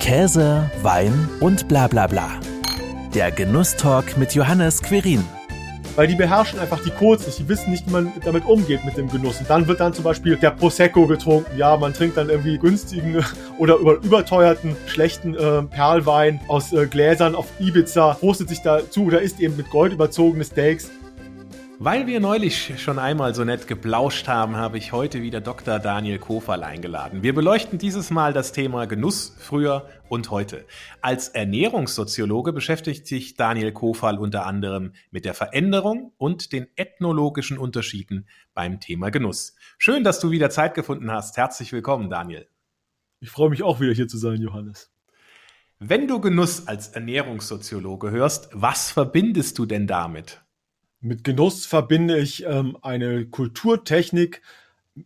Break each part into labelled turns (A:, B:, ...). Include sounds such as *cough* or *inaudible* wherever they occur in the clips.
A: Käse, Wein und bla bla bla. Der Genusstalk mit Johannes Querin.
B: Weil die beherrschen einfach die Codes nicht, die wissen nicht, wie man damit umgeht mit dem Genuss. Und dann wird dann zum Beispiel der Prosecco getrunken. Ja, man trinkt dann irgendwie günstigen *laughs* oder über, überteuerten, schlechten äh, Perlwein aus äh, Gläsern auf Ibiza, prostet sich dazu oder isst eben mit Gold überzogene Steaks.
C: Weil wir neulich schon einmal so nett geplauscht haben, habe ich heute wieder Dr. Daniel Kofal eingeladen. Wir beleuchten dieses Mal das Thema Genuss früher und heute. Als Ernährungssoziologe beschäftigt sich Daniel Kofal unter anderem mit der Veränderung und den ethnologischen Unterschieden beim Thema Genuss. Schön, dass du wieder Zeit gefunden hast. Herzlich willkommen, Daniel.
B: Ich freue mich auch wieder hier zu sein, Johannes.
C: Wenn du Genuss als Ernährungssoziologe hörst, was verbindest du denn damit?
B: Mit Genuss verbinde ich ähm, eine Kulturtechnik,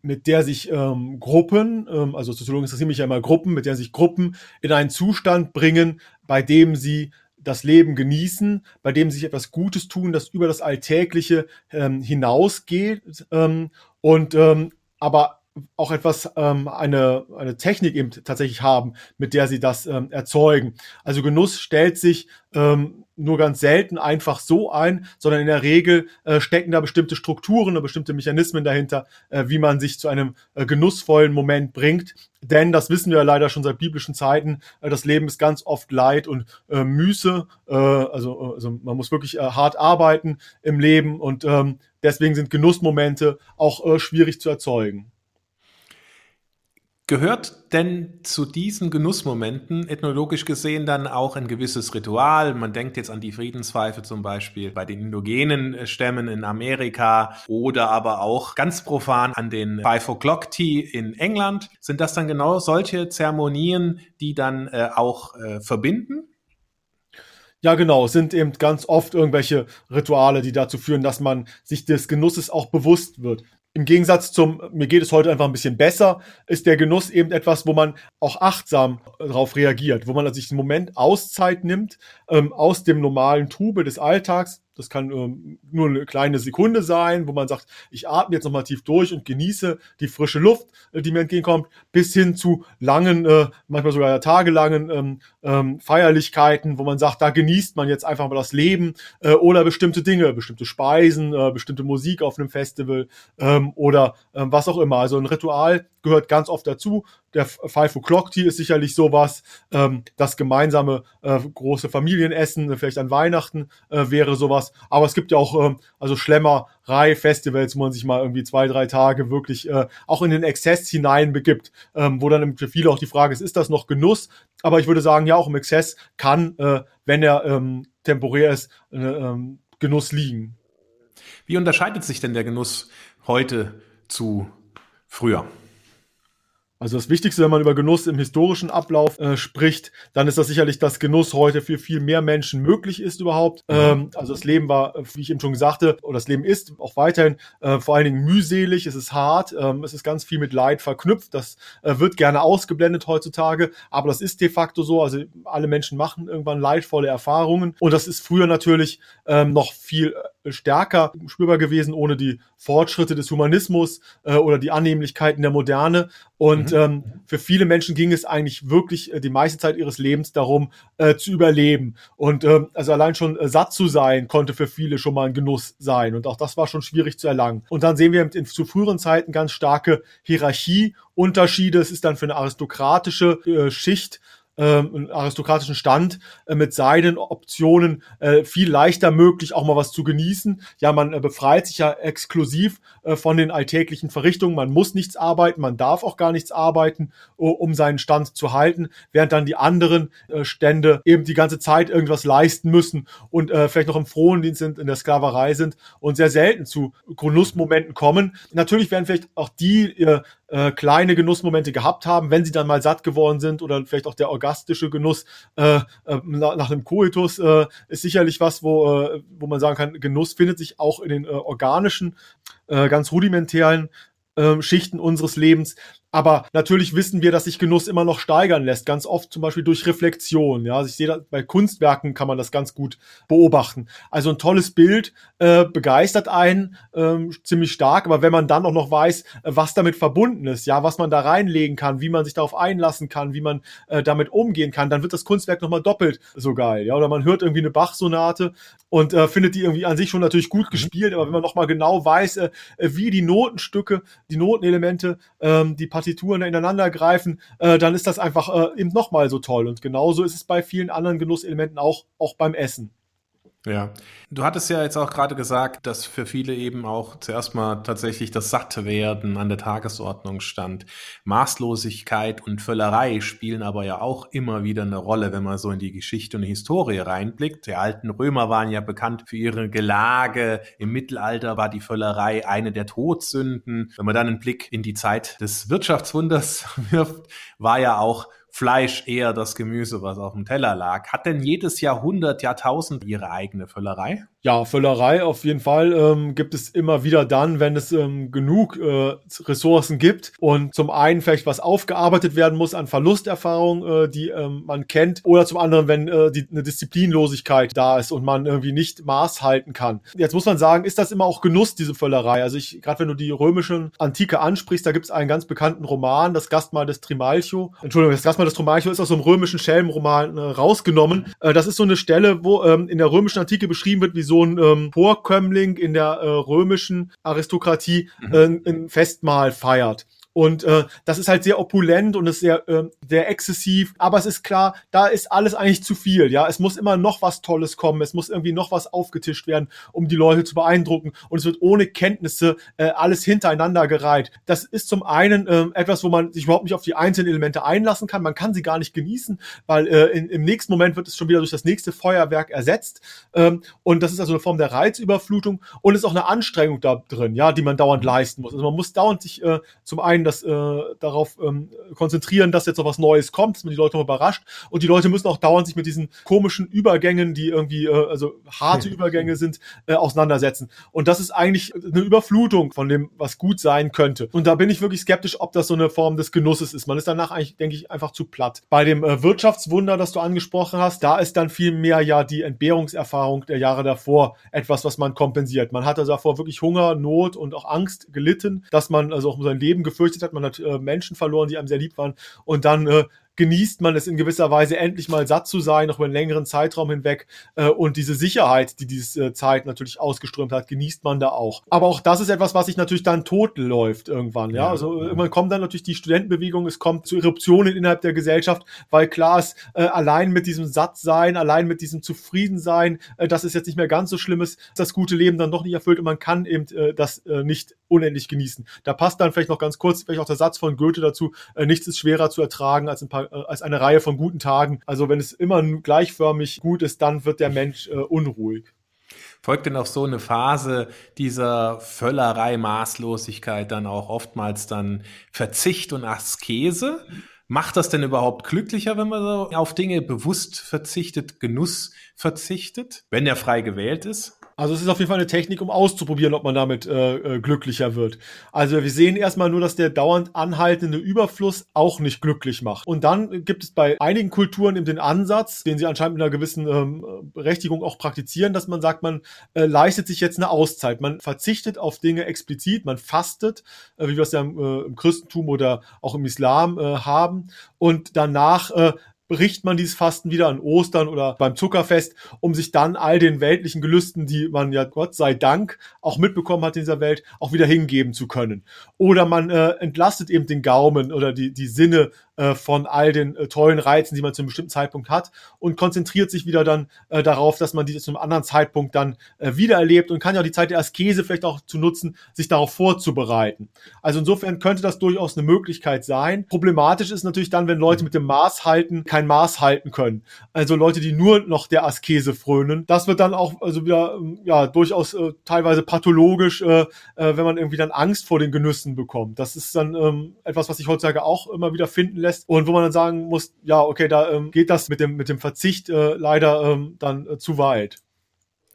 B: mit der sich ähm, Gruppen, ähm, also Soziologen interessieren mich ja immer Gruppen, mit der sich Gruppen in einen Zustand bringen, bei dem sie das Leben genießen, bei dem sie sich etwas Gutes tun, das über das Alltägliche ähm, hinausgeht ähm, und ähm, aber auch etwas, ähm, eine, eine Technik eben tatsächlich haben, mit der sie das ähm, erzeugen. Also Genuss stellt sich ähm, nur ganz selten einfach so ein, sondern in der Regel äh, stecken da bestimmte Strukturen oder bestimmte Mechanismen dahinter, äh, wie man sich zu einem äh, genussvollen Moment bringt. Denn das wissen wir ja leider schon seit biblischen Zeiten, äh, das Leben ist ganz oft Leid und äh, Müße. Äh, also, also man muss wirklich äh, hart arbeiten im Leben und ähm, deswegen sind Genussmomente auch äh, schwierig zu erzeugen.
C: Gehört denn zu diesen Genussmomenten ethnologisch gesehen dann auch ein gewisses Ritual? Man denkt jetzt an die Friedenspfeife zum Beispiel bei den indogenen äh, Stämmen in Amerika oder aber auch ganz profan an den Five O'Clock Tea in England. Sind das dann genau solche Zeremonien, die dann äh, auch äh, verbinden?
B: Ja, genau. Es sind eben ganz oft irgendwelche Rituale, die dazu führen, dass man sich des Genusses auch bewusst wird im Gegensatz zum, mir geht es heute einfach ein bisschen besser, ist der Genuss eben etwas, wo man auch achtsam darauf reagiert, wo man sich einen Moment Auszeit nimmt ähm, aus dem normalen Trube des Alltags das kann ähm, nur eine kleine Sekunde sein, wo man sagt, ich atme jetzt nochmal tief durch und genieße die frische Luft, äh, die mir entgegenkommt, bis hin zu langen, äh, manchmal sogar tagelangen ähm, ähm, Feierlichkeiten, wo man sagt, da genießt man jetzt einfach mal das Leben äh, oder bestimmte Dinge, bestimmte Speisen, äh, bestimmte Musik auf einem Festival ähm, oder ähm, was auch immer. Also ein Ritual gehört ganz oft dazu. Der Five O'Clock Tea ist sicherlich sowas. Ähm, das gemeinsame äh, große Familienessen, vielleicht an Weihnachten äh, wäre sowas. Aber es gibt ja auch ähm, also Schlemmerei, Festivals, wo man sich mal irgendwie zwei, drei Tage wirklich äh, auch in den Exzess hinein begibt, ähm, wo dann für viele auch die Frage ist, ist das noch Genuss? Aber ich würde sagen, ja, auch im Exzess kann, äh, wenn er ähm, temporär ist, äh, ähm, Genuss liegen.
C: Wie unterscheidet sich denn der Genuss heute zu früher?
B: Also das Wichtigste, wenn man über Genuss im historischen Ablauf äh, spricht, dann ist das sicherlich, dass Genuss heute für viel mehr Menschen möglich ist überhaupt. Mhm. Ähm, also das Leben war, wie ich eben schon sagte, oder das Leben ist auch weiterhin äh, vor allen Dingen mühselig, es ist hart, ähm, es ist ganz viel mit Leid verknüpft. Das äh, wird gerne ausgeblendet heutzutage, aber das ist de facto so. Also alle Menschen machen irgendwann leidvolle Erfahrungen und das ist früher natürlich ähm, noch viel äh, stärker spürbar gewesen ohne die Fortschritte des Humanismus äh, oder die Annehmlichkeiten der Moderne. Und mhm. ähm, für viele Menschen ging es eigentlich wirklich äh, die meiste Zeit ihres Lebens darum, äh, zu überleben. Und ähm, also allein schon äh, satt zu sein, konnte für viele schon mal ein Genuss sein. Und auch das war schon schwierig zu erlangen. Und dann sehen wir in, zu früheren Zeiten ganz starke Hierarchieunterschiede. Es ist dann für eine aristokratische äh, Schicht ähm, aristokratischen Stand äh, mit seinen Optionen äh, viel leichter möglich, auch mal was zu genießen. Ja, man äh, befreit sich ja exklusiv äh, von den alltäglichen Verrichtungen. Man muss nichts arbeiten, man darf auch gar nichts arbeiten, um seinen Stand zu halten, während dann die anderen äh, Stände eben die ganze Zeit irgendwas leisten müssen und äh, vielleicht noch im Frondienst sind, in der Sklaverei sind und sehr selten zu Genussmomenten kommen. Natürlich werden vielleicht auch die äh, kleine Genussmomente gehabt haben, wenn sie dann mal satt geworden sind oder vielleicht auch der orgastische Genuss äh, nach, einem Koitus ist sicherlich was, wo, äh, wo man sagen kann, Genuss findet sich auch in den organischen, äh, ganz rudimentären äh, Schichten unseres Lebens. Aber natürlich wissen wir, dass sich Genuss immer noch steigern lässt, ganz oft zum Beispiel durch Reflexion. Ja, also ich sehe bei Kunstwerken kann man das ganz gut beobachten. Also ein tolles Bild äh, begeistert einen ähm, ziemlich stark, aber wenn man dann auch noch weiß, äh, was damit verbunden ist, ja, was man da reinlegen kann, wie man sich darauf einlassen kann, wie man äh, damit umgehen kann, dann wird das Kunstwerk nochmal doppelt so geil. Ja, oder man hört irgendwie eine Bach-Sonate und äh, findet die irgendwie an sich schon natürlich gut mhm. gespielt, aber wenn man nochmal genau weiß, äh, wie die Notenstücke, die Notenelemente, ähm, die Partituren ineinander greifen, äh, dann ist das einfach äh, eben nochmal so toll. Und genauso ist es bei vielen anderen Genusselementen auch, auch beim Essen.
C: Ja. Du hattest ja jetzt auch gerade gesagt, dass für viele eben auch zuerst mal tatsächlich das Sattwerden an der Tagesordnung stand. Maßlosigkeit und Völlerei spielen aber ja auch immer wieder eine Rolle, wenn man so in die Geschichte und die Historie reinblickt. Die alten Römer waren ja bekannt für ihre Gelage. Im Mittelalter war die Völlerei eine der Todsünden. Wenn man dann einen Blick in die Zeit des Wirtschaftswunders *laughs* wirft, war ja auch Fleisch eher das Gemüse, was auf dem Teller lag. Hat denn jedes Jahrhundert, Jahrtausend ihre eigene Völlerei?
B: Ja, Völlerei auf jeden Fall ähm, gibt es immer wieder dann, wenn es ähm, genug äh, Ressourcen gibt und zum einen vielleicht was aufgearbeitet werden muss an Verlusterfahrung, äh, die ähm, man kennt, oder zum anderen, wenn äh, die, eine Disziplinlosigkeit da ist und man irgendwie nicht Maß halten kann. Jetzt muss man sagen, ist das immer auch Genuss, diese Völlerei? Also ich, gerade wenn du die römischen Antike ansprichst, da gibt es einen ganz bekannten Roman, das Gastmahl des Trimalchio. Entschuldigung, das Gastmahl des Trimalchio ist aus so einem römischen Schelmenroman äh, rausgenommen. Äh, das ist so eine Stelle, wo ähm, in der römischen Antike beschrieben wird, wie so ein ähm, Vorkömmling in der äh, römischen Aristokratie mhm. äh, ein Festmahl feiert. Und äh, das ist halt sehr opulent und ist sehr, äh, sehr exzessiv. Aber es ist klar, da ist alles eigentlich zu viel. Ja, es muss immer noch was Tolles kommen. Es muss irgendwie noch was aufgetischt werden, um die Leute zu beeindrucken. Und es wird ohne Kenntnisse äh, alles hintereinander gereiht. Das ist zum einen äh, etwas, wo man sich überhaupt nicht auf die einzelnen Elemente einlassen kann. Man kann sie gar nicht genießen, weil äh, in, im nächsten Moment wird es schon wieder durch das nächste Feuerwerk ersetzt. Ähm, und das ist also eine Form der Reizüberflutung und ist auch eine Anstrengung da drin, ja, die man dauernd leisten muss. Also man muss dauernd sich äh, zum einen das äh, darauf ähm, konzentrieren, dass jetzt noch was Neues kommt, dass man die Leute noch überrascht. Und die Leute müssen auch dauernd sich mit diesen komischen Übergängen, die irgendwie, äh, also harte *laughs* Übergänge sind, äh, auseinandersetzen. Und das ist eigentlich eine Überflutung von dem, was gut sein könnte. Und da bin ich wirklich skeptisch, ob das so eine Form des Genusses ist. Man ist danach eigentlich, denke ich, einfach zu platt. Bei dem äh, Wirtschaftswunder, das du angesprochen hast, da ist dann viel mehr ja die Entbehrungserfahrung der Jahre davor etwas, was man kompensiert. Man hat also davor wirklich Hunger, Not und auch Angst gelitten, dass man also auch um sein Leben gefürchtet gefürchtet hat. Man hat äh, Menschen verloren, die einem sehr lieb waren. Und dann äh, genießt man es in gewisser Weise endlich mal satt zu sein, noch über einen längeren Zeitraum hinweg. Äh, und diese Sicherheit, die diese äh, Zeit natürlich ausgeströmt hat, genießt man da auch. Aber auch das ist etwas, was sich natürlich dann totläuft irgendwann. Ja, ja also ja. irgendwann kommt dann natürlich die Studentenbewegung, es kommt zu Eruptionen innerhalb der Gesellschaft, weil klar ist, äh, allein mit diesem Sattsein, allein mit diesem Zufriedensein, äh, dass es jetzt nicht mehr ganz so schlimm ist, das gute Leben dann doch nicht erfüllt und man kann eben äh, das äh, nicht unendlich genießen. Da passt dann vielleicht noch ganz kurz vielleicht auch der Satz von Goethe dazu, äh, nichts ist schwerer zu ertragen als ein paar äh, als eine Reihe von guten Tagen. Also wenn es immer gleichförmig gut ist, dann wird der Mensch äh, unruhig.
C: Folgt denn auf so eine Phase dieser Völlerei, Maßlosigkeit dann auch oftmals dann Verzicht und Askese? Macht das denn überhaupt glücklicher, wenn man so auf Dinge bewusst verzichtet, Genuss verzichtet, wenn er frei gewählt ist?
B: Also es ist auf jeden Fall eine Technik, um auszuprobieren, ob man damit äh, äh, glücklicher wird. Also wir sehen erstmal nur, dass der dauernd anhaltende Überfluss auch nicht glücklich macht. Und dann gibt es bei einigen Kulturen eben den Ansatz, den sie anscheinend mit einer gewissen ähm, Berechtigung auch praktizieren, dass man sagt, man äh, leistet sich jetzt eine Auszeit. Man verzichtet auf Dinge explizit, man fastet, äh, wie wir es ja im, äh, im Christentum oder auch im Islam äh, haben. Und danach äh, bricht man dieses Fasten wieder an Ostern oder beim Zuckerfest, um sich dann all den weltlichen Gelüsten, die man ja Gott sei Dank auch mitbekommen hat in dieser Welt, auch wieder hingeben zu können. Oder man äh, entlastet eben den Gaumen oder die, die Sinne äh, von all den äh, tollen Reizen, die man zu einem bestimmten Zeitpunkt hat und konzentriert sich wieder dann äh, darauf, dass man diese zu einem anderen Zeitpunkt dann äh, wieder erlebt und kann ja die Zeit der Askese vielleicht auch zu nutzen, sich darauf vorzubereiten. Also insofern könnte das durchaus eine Möglichkeit sein. Problematisch ist natürlich dann, wenn Leute mit dem Maß halten kein Maß halten können. Also Leute, die nur noch der Askese frönen. Das wird dann auch also wieder ähm, ja durchaus äh, teilweise pathologisch, äh, äh, wenn man irgendwie dann Angst vor den Genüssen bekommt. Das ist dann ähm, etwas, was sich heutzutage auch immer wieder finden lässt und wo man dann sagen muss, ja, okay, da ähm, geht das mit dem, mit dem Verzicht äh, leider ähm, dann äh, zu weit.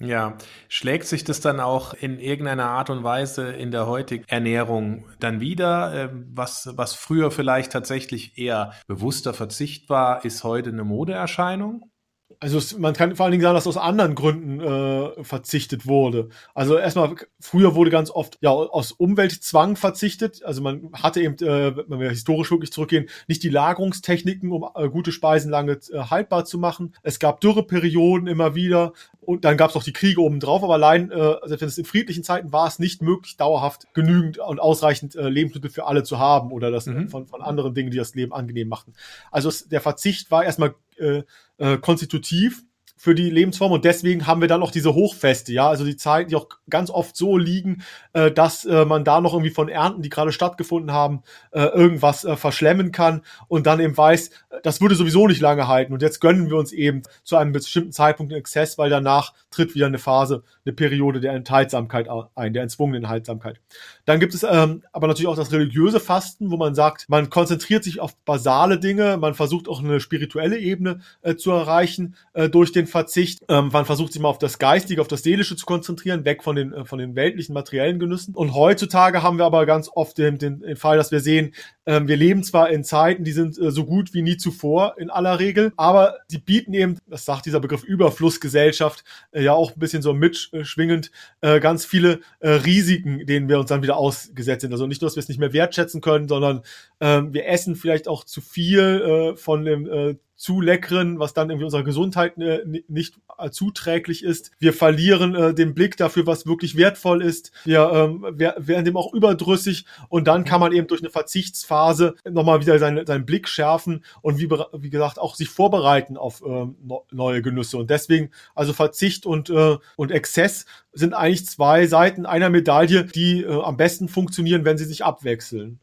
C: Ja, schlägt sich das dann auch in irgendeiner Art und Weise in der heutigen Ernährung dann wieder? Ähm, was, was früher vielleicht tatsächlich eher bewusster Verzicht war, ist heute eine Modeerscheinung?
B: Also man kann vor allen Dingen sagen, dass aus anderen Gründen äh, verzichtet wurde. Also erstmal, früher wurde ganz oft ja aus Umweltzwang verzichtet. Also man hatte eben, äh, wenn wir historisch wirklich zurückgehen, nicht die Lagerungstechniken, um äh, gute Speisen lange äh, haltbar zu machen. Es gab Dürreperioden immer wieder und dann gab es auch die Kriege obendrauf, aber allein, äh, selbst wenn es in friedlichen Zeiten war, es nicht möglich, dauerhaft genügend und ausreichend äh, Lebensmittel für alle zu haben oder das mhm. von, von anderen Dingen, die das Leben angenehm machten. Also es, der Verzicht war erstmal äh, äh, konstitutiv für die Lebensform und deswegen haben wir dann auch diese Hochfeste, ja, also die Zeiten, die auch ganz oft so liegen, äh, dass äh, man da noch irgendwie von Ernten, die gerade stattgefunden haben, äh, irgendwas äh, verschlemmen kann und dann eben weiß, das würde sowieso nicht lange halten und jetzt gönnen wir uns eben zu einem bestimmten Zeitpunkt einen Exzess, weil danach tritt wieder eine Phase, eine Periode der Enthaltsamkeit ein, der entzwungenen Enthaltsamkeit. Dann gibt es ähm, aber natürlich auch das religiöse Fasten, wo man sagt, man konzentriert sich auf basale Dinge, man versucht auch eine spirituelle Ebene äh, zu erreichen äh, durch den Verzicht. Ähm, man versucht sich mal auf das Geistige, auf das Seelische zu konzentrieren, weg von den, äh, von den weltlichen, materiellen Genüssen. Und heutzutage haben wir aber ganz oft den, den, den Fall, dass wir sehen, ähm, wir leben zwar in Zeiten, die sind äh, so gut wie nie zuvor in aller Regel, aber die bieten eben, das sagt dieser Begriff Überflussgesellschaft, äh, ja auch ein bisschen so mitschwingend, äh, ganz viele äh, Risiken, denen wir uns dann wieder ausgesetzt sind. Also nicht nur, dass wir es nicht mehr wertschätzen können, sondern ähm, wir essen vielleicht auch zu viel äh, von dem zu leckeren, was dann irgendwie unserer Gesundheit äh, nicht äh, zuträglich ist. Wir verlieren äh, den Blick dafür, was wirklich wertvoll ist. Wir ähm, werden dem auch überdrüssig und dann kann man eben durch eine Verzichtsphase nochmal wieder seinen, seinen Blick schärfen und wie, wie gesagt auch sich vorbereiten auf ähm, neue Genüsse. Und deswegen, also Verzicht und, äh, und Exzess sind eigentlich zwei Seiten einer Medaille, die äh, am besten funktionieren, wenn sie sich abwechseln.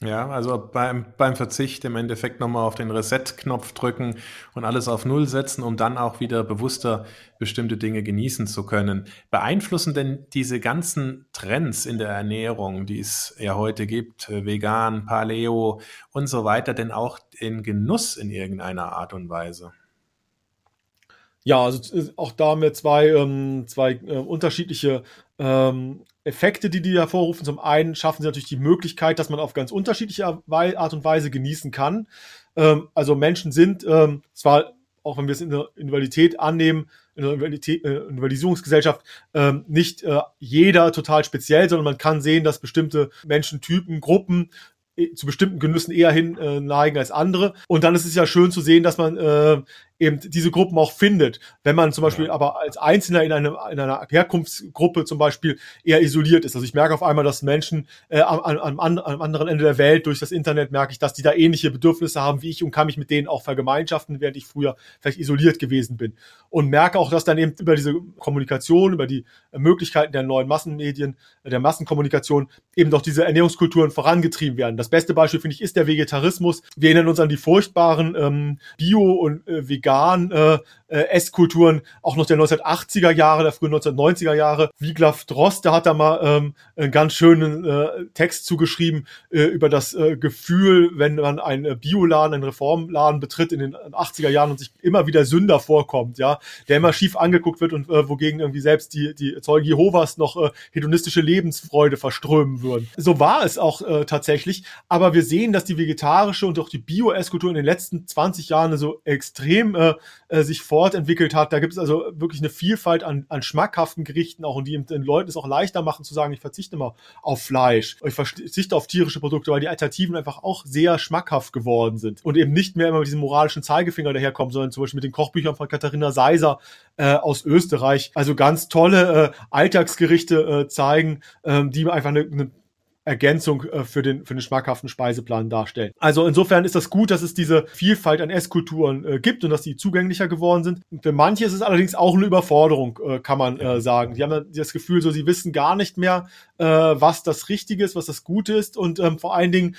C: Ja, also beim, beim Verzicht im Endeffekt nochmal auf den Reset-Knopf drücken und alles auf Null setzen, um dann auch wieder bewusster bestimmte Dinge genießen zu können. Beeinflussen denn diese ganzen Trends in der Ernährung, die es ja heute gibt, äh, vegan, Paleo und so weiter, denn auch den Genuss in irgendeiner Art und Weise?
B: Ja, also äh, auch da haben wir zwei, ähm, zwei äh, unterschiedliche ähm, Effekte, die die hervorrufen. Zum einen schaffen sie natürlich die Möglichkeit, dass man auf ganz unterschiedliche Art und Weise genießen kann. Ähm, also Menschen sind ähm, zwar, auch wenn wir es in der Individualität annehmen, in der Individualisierungsgesellschaft ähm, nicht äh, jeder total speziell, sondern man kann sehen, dass bestimmte Menschentypen, Gruppen äh, zu bestimmten Genüssen eher hin äh, neigen als andere. Und dann ist es ja schön zu sehen, dass man äh, eben diese Gruppen auch findet. Wenn man zum Beispiel ja. aber als Einzelner in, einem, in einer Herkunftsgruppe zum Beispiel eher isoliert ist. Also ich merke auf einmal, dass Menschen äh, am, am, am anderen Ende der Welt durch das Internet merke ich, dass die da ähnliche Bedürfnisse haben wie ich und kann mich mit denen auch vergemeinschaften, während ich früher vielleicht isoliert gewesen bin. Und merke auch, dass dann eben über diese Kommunikation, über die Möglichkeiten der neuen Massenmedien, der Massenkommunikation eben doch diese Ernährungskulturen vorangetrieben werden. Das beste Beispiel, finde ich, ist der Vegetarismus. Wir erinnern uns an die furchtbaren ähm, Bio- und äh, vegan äh, äh, Esskulturen auch noch der 1980er Jahre, der frühen 1990er Jahre. Wiglaf Drost, der hat da mal ähm, einen ganz schönen äh, Text zugeschrieben äh, über das äh, Gefühl, wenn man einen äh, Bioladen, einen Reformladen betritt in den 80er Jahren und sich immer wieder Sünder vorkommt, ja, der immer schief angeguckt wird und äh, wogegen irgendwie selbst die, die Zeugen Jehovas noch äh, hedonistische Lebensfreude verströmen würden. So war es auch äh, tatsächlich, aber wir sehen, dass die vegetarische und auch die Bio-Esskultur in den letzten 20 Jahren so extrem äh, äh, sich fortentwickelt hat. Da gibt es also wirklich eine Vielfalt an, an schmackhaften Gerichten auch und die den Leuten es auch leichter machen zu sagen, ich verzichte mal auf Fleisch, ich verzichte auf tierische Produkte, weil die Alternativen einfach auch sehr schmackhaft geworden sind und eben nicht mehr immer mit diesem moralischen Zeigefinger daherkommen, sondern zum Beispiel mit den Kochbüchern von Katharina Seiser äh, aus Österreich. Also ganz tolle äh, Alltagsgerichte äh, zeigen, äh, die einfach eine, eine Ergänzung äh, für den, für den schmackhaften Speiseplan darstellen. Also insofern ist das gut, dass es diese Vielfalt an Esskulturen äh, gibt und dass die zugänglicher geworden sind. Und für manche ist es allerdings auch eine Überforderung, äh, kann man äh, sagen. Die haben das Gefühl, so sie wissen gar nicht mehr, äh, was das Richtige ist, was das Gute ist und ähm, vor allen Dingen,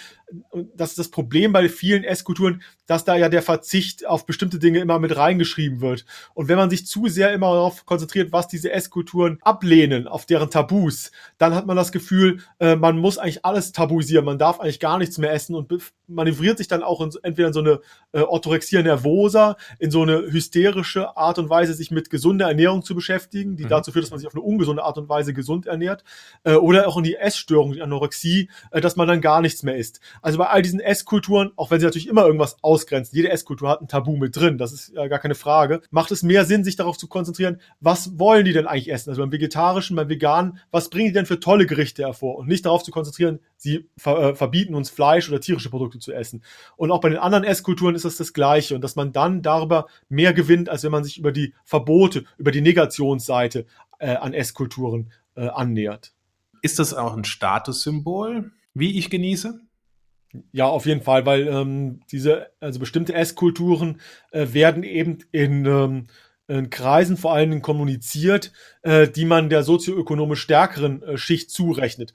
B: das ist das Problem bei vielen Esskulturen, dass da ja der Verzicht auf bestimmte Dinge immer mit reingeschrieben wird. Und wenn man sich zu sehr immer darauf konzentriert, was diese Esskulturen ablehnen, auf deren Tabus, dann hat man das Gefühl, äh, man muss eigentlich alles tabuisieren, man darf eigentlich gar nichts mehr essen und manövriert sich dann auch in, entweder in so eine äh, Orthorexia nervosa, in so eine hysterische Art und Weise, sich mit gesunder Ernährung zu beschäftigen, die mhm. dazu führt, dass man sich auf eine ungesunde Art und Weise gesund ernährt, äh, oder auch in die Essstörung, die Anorexie, äh, dass man dann gar nichts mehr isst. Also bei all diesen Esskulturen, auch wenn sie natürlich immer irgendwas ausgrenzen, jede Esskultur hat ein Tabu mit drin, das ist ja gar keine Frage, macht es mehr Sinn, sich darauf zu konzentrieren, was wollen die denn eigentlich essen? Also beim Vegetarischen, beim Veganen, was bringen die denn für tolle Gerichte hervor? Und nicht darauf zu konzentrieren, sie ver äh, verbieten uns Fleisch oder tierische Produkte zu essen. Und auch bei den anderen Esskulturen ist das das Gleiche und dass man dann darüber mehr gewinnt, als wenn man sich über die Verbote, über die Negationsseite äh, an Esskulturen äh, annähert.
C: Ist das auch ein Statussymbol, wie ich genieße?
B: Ja, auf jeden Fall, weil ähm, diese, also bestimmte Esskulturen äh, werden eben in, ähm, in Kreisen vor allen Dingen kommuniziert, äh, die man der sozioökonomisch stärkeren äh, Schicht zurechnet.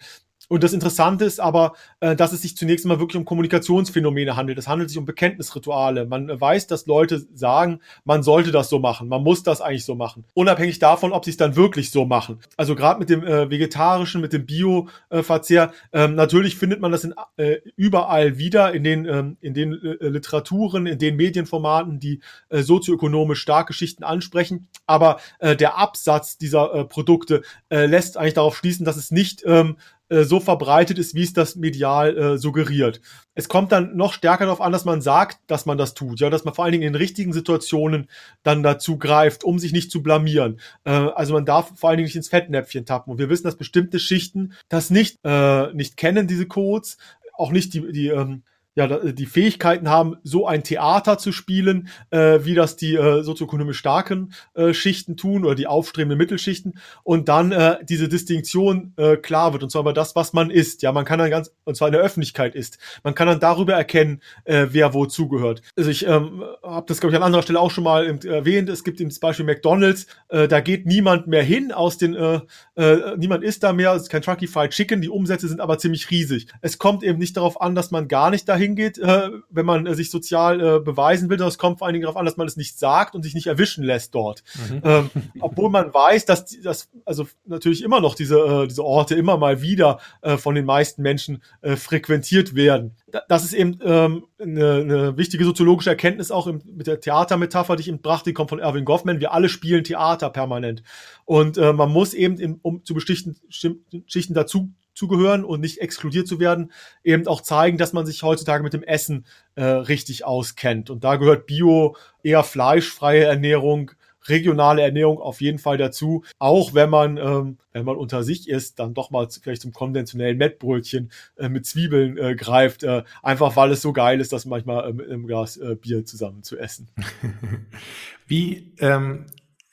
B: Und das Interessante ist aber, äh, dass es sich zunächst mal wirklich um Kommunikationsphänomene handelt. Es handelt sich um Bekenntnisrituale. Man weiß, dass Leute sagen, man sollte das so machen, man muss das eigentlich so machen. Unabhängig davon, ob sie es dann wirklich so machen. Also gerade mit dem äh, vegetarischen, mit dem Bio-Verzehr, äh, natürlich findet man das in, äh, überall wieder in den, ähm, in den äh, Literaturen, in den Medienformaten, die äh, sozioökonomisch starke Schichten ansprechen. Aber äh, der Absatz dieser äh, Produkte äh, lässt eigentlich darauf schließen, dass es nicht ähm, äh, so verbreitet ist, wie es das medial äh, suggeriert. Es kommt dann noch stärker darauf an, dass man sagt, dass man das tut, ja, dass man vor allen Dingen in richtigen Situationen dann dazu greift, um sich nicht zu blamieren. Äh, also man darf vor allen Dingen nicht ins Fettnäpfchen tappen. Und wir wissen, dass bestimmte Schichten das nicht äh, nicht kennen, diese Codes, auch nicht die die ähm, ja, die Fähigkeiten haben, so ein Theater zu spielen, äh, wie das die äh, sozioökonomisch starken äh, Schichten tun oder die aufstrebenden Mittelschichten und dann äh, diese Distinktion äh, klar wird und zwar über das, was man ist. Ja, man kann dann ganz, und zwar in der Öffentlichkeit ist. Man kann dann darüber erkennen, äh, wer wo zugehört. Also ich ähm, habe das, glaube ich, an anderer Stelle auch schon mal erwähnt. Es gibt zum Beispiel McDonalds, äh, da geht niemand mehr hin aus den, äh, äh, niemand isst da mehr, es ist kein Trucky Fried Chicken, die Umsätze sind aber ziemlich riesig. Es kommt eben nicht darauf an, dass man gar nicht dahin hingeht, äh, wenn man äh, sich sozial äh, beweisen will. Das kommt vor allen Dingen darauf an, dass man es nicht sagt und sich nicht erwischen lässt dort. Mhm. Ähm, obwohl man weiß, dass das also natürlich immer noch diese äh, diese Orte immer mal wieder äh, von den meisten Menschen äh, frequentiert werden. Das ist eben ähm, eine, eine wichtige soziologische Erkenntnis auch im, mit der Theatermetapher, die ich eben brachte, die kommt von Erwin Goffman. Wir alle spielen Theater permanent. Und äh, man muss eben, in, um zu bestimmten Schichten dazu zugehören und nicht exkludiert zu werden, eben auch zeigen, dass man sich heutzutage mit dem Essen äh, richtig auskennt. Und da gehört Bio, eher fleischfreie Ernährung, regionale Ernährung auf jeden Fall dazu. Auch wenn man, ähm, wenn man unter sich ist, dann doch mal vielleicht zum konventionellen Mettbrötchen äh, mit Zwiebeln äh, greift, äh, einfach weil es so geil ist, das manchmal äh, mit einem Glas äh, Bier zusammen zu essen. *laughs*
C: Wie ähm,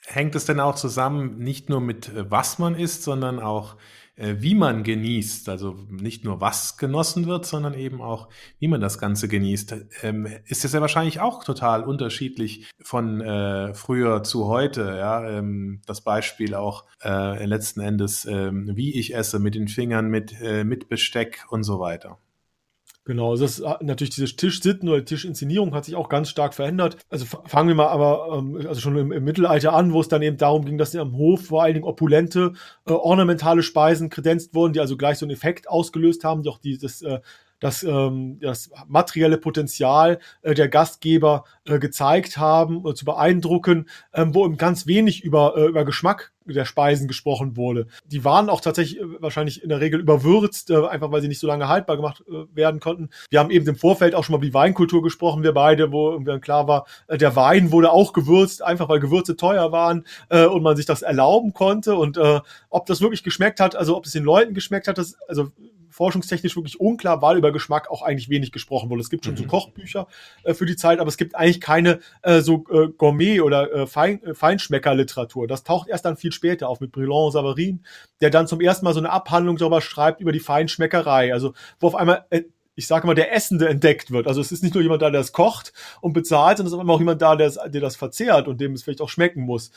C: hängt es denn auch zusammen, nicht nur mit äh, was man isst, sondern auch wie man genießt, also nicht nur was genossen wird, sondern eben auch, wie man das Ganze genießt, ähm, ist es ja wahrscheinlich auch total unterschiedlich von äh, früher zu heute. Ja, ähm, das Beispiel auch äh, letzten Endes, ähm, wie ich esse mit den Fingern, mit äh, mit Besteck und so weiter.
B: Genau, das ist äh, natürlich diese Tischsitten oder Tischinszenierung hat sich auch ganz stark verändert. Also fangen wir mal aber ähm, also schon im, im Mittelalter an, wo es dann eben darum ging, dass am Hof vor allen Dingen opulente, äh, ornamentale Speisen kredenzt wurden, die also gleich so einen Effekt ausgelöst haben, die auch dieses äh, das, ähm, das materielle Potenzial äh, der Gastgeber äh, gezeigt haben, äh, zu beeindrucken, ähm, wo eben ganz wenig über, äh, über Geschmack der Speisen gesprochen wurde. Die waren auch tatsächlich äh, wahrscheinlich in der Regel überwürzt, äh, einfach weil sie nicht so lange haltbar gemacht äh, werden konnten. Wir haben eben im Vorfeld auch schon mal über die Weinkultur gesprochen, wir beide, wo irgendwie klar war, äh, der Wein wurde auch gewürzt, einfach weil Gewürze teuer waren äh, und man sich das erlauben konnte. Und äh, ob das wirklich geschmeckt hat, also ob es den Leuten geschmeckt hat, das, also forschungstechnisch wirklich unklar, weil über Geschmack auch eigentlich wenig gesprochen wurde. Es gibt schon mhm. so Kochbücher äh, für die Zeit, aber es gibt eigentlich keine äh, so äh, Gourmet- oder äh, Fein, äh, Feinschmecker-Literatur. Das taucht erst dann viel später auf mit Brillant Savarin, der dann zum ersten Mal so eine Abhandlung darüber schreibt, über die Feinschmeckerei. Also wo auf einmal äh, ich sage mal, der Essende entdeckt wird. Also es ist nicht nur jemand da, der es kocht und bezahlt, sondern es ist auch immer auch jemand da, der, der das verzehrt und dem es vielleicht auch schmecken muss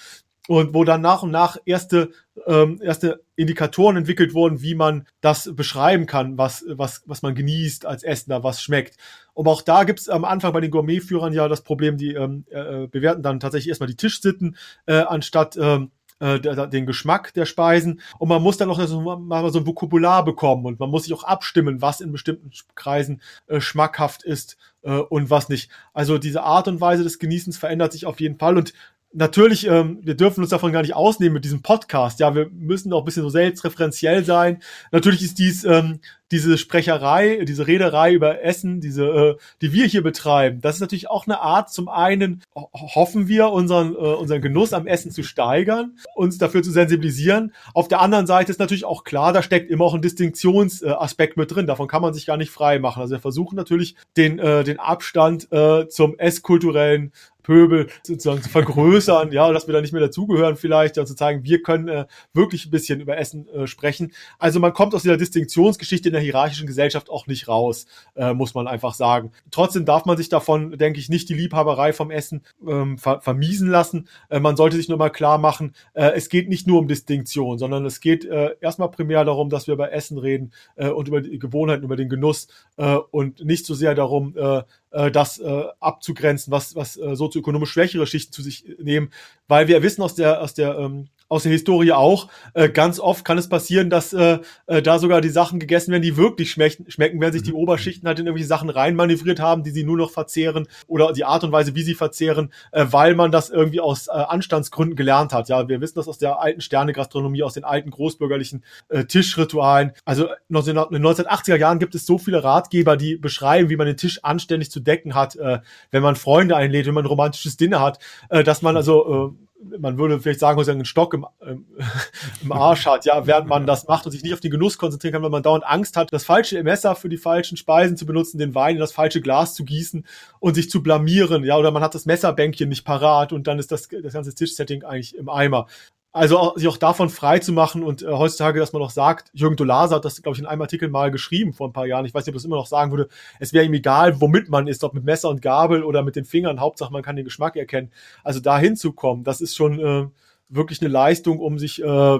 B: und wo dann nach und nach erste, ähm, erste Indikatoren entwickelt wurden, wie man das beschreiben kann, was, was, was man genießt als Essender, was schmeckt. Und auch da gibt's am Anfang bei den Gourmetführern ja das Problem, die ähm, äh, bewerten dann tatsächlich erstmal die Tischsitten, äh, anstatt ähm, äh, den Geschmack der Speisen und man muss dann auch so, mal so ein Vokabular bekommen und man muss sich auch abstimmen, was in bestimmten Kreisen äh, schmackhaft ist äh, und was nicht. Also diese Art und Weise des Genießens verändert sich auf jeden Fall und natürlich, ähm, wir dürfen uns davon gar nicht ausnehmen mit diesem Podcast. Ja, wir müssen auch ein bisschen so selbstreferenziell sein. Natürlich ist dies ähm, diese Sprecherei, diese Rederei über Essen, diese, äh, die wir hier betreiben. Das ist natürlich auch eine Art. Zum einen hoffen wir, unseren äh, unseren Genuss am Essen zu steigern, uns dafür zu sensibilisieren. Auf der anderen Seite ist natürlich auch klar, da steckt immer auch ein Distinktionsaspekt mit drin. Davon kann man sich gar nicht frei machen. Also wir versuchen natürlich den äh, den Abstand äh, zum esskulturellen Pöbel sozusagen zu vergrößern, ja, dass wir da nicht mehr dazugehören vielleicht, ja, zu zeigen, wir können äh, wirklich ein bisschen über Essen äh, sprechen. Also man kommt aus dieser Distinktionsgeschichte in der hierarchischen Gesellschaft auch nicht raus, äh, muss man einfach sagen. Trotzdem darf man sich davon, denke ich, nicht die Liebhaberei vom Essen ähm, ver vermiesen lassen. Äh, man sollte sich nur mal klar machen, äh, es geht nicht nur um Distinktion, sondern es geht äh, erstmal primär darum, dass wir über Essen reden äh, und über die Gewohnheiten, über den Genuss äh, und nicht so sehr darum, äh, äh, das äh, abzugrenzen, was, was äh, sozioökonomisch schwächere Schichten zu sich nehmen, weil wir wissen aus der, aus der ähm, aus der Historie auch, äh, ganz oft kann es passieren, dass äh, äh, da sogar die Sachen gegessen werden, die wirklich schmecken, schmecken, wenn sich die mhm. Oberschichten halt in irgendwelche Sachen reinmanövriert haben, die sie nur noch verzehren oder die Art und Weise, wie sie verzehren, äh, weil man das irgendwie aus äh, Anstandsgründen gelernt hat. Ja, wir wissen das aus der alten Sternegastronomie, aus den alten großbürgerlichen äh, Tischritualen. Also in den 1980er Jahren gibt es so viele Ratgeber, die beschreiben, wie man den Tisch anständig zu decken hat, äh, wenn man Freunde einlädt, wenn man ein romantisches Dinner hat, äh, dass man also äh, man würde vielleicht sagen, dass er einen Stock im, ähm, *laughs* im Arsch hat, ja, während man das macht und sich nicht auf den Genuss konzentrieren kann, weil man dauernd Angst hat, das falsche Messer für die falschen Speisen zu benutzen, den Wein in das falsche Glas zu gießen und sich zu blamieren, ja, oder man hat das Messerbänkchen nicht parat und dann ist das, das ganze Tischsetting eigentlich im Eimer. Also sich auch davon frei zu machen und äh, heutzutage, dass man auch sagt, Jürgen Dolase hat das, glaube ich, in einem Artikel mal geschrieben vor ein paar Jahren. Ich weiß nicht, ob das immer noch sagen würde, es wäre ihm egal, womit man ist, ob mit Messer und Gabel oder mit den Fingern. Hauptsache, man kann den Geschmack erkennen. Also da hinzukommen, das ist schon äh, wirklich eine Leistung, um sich äh,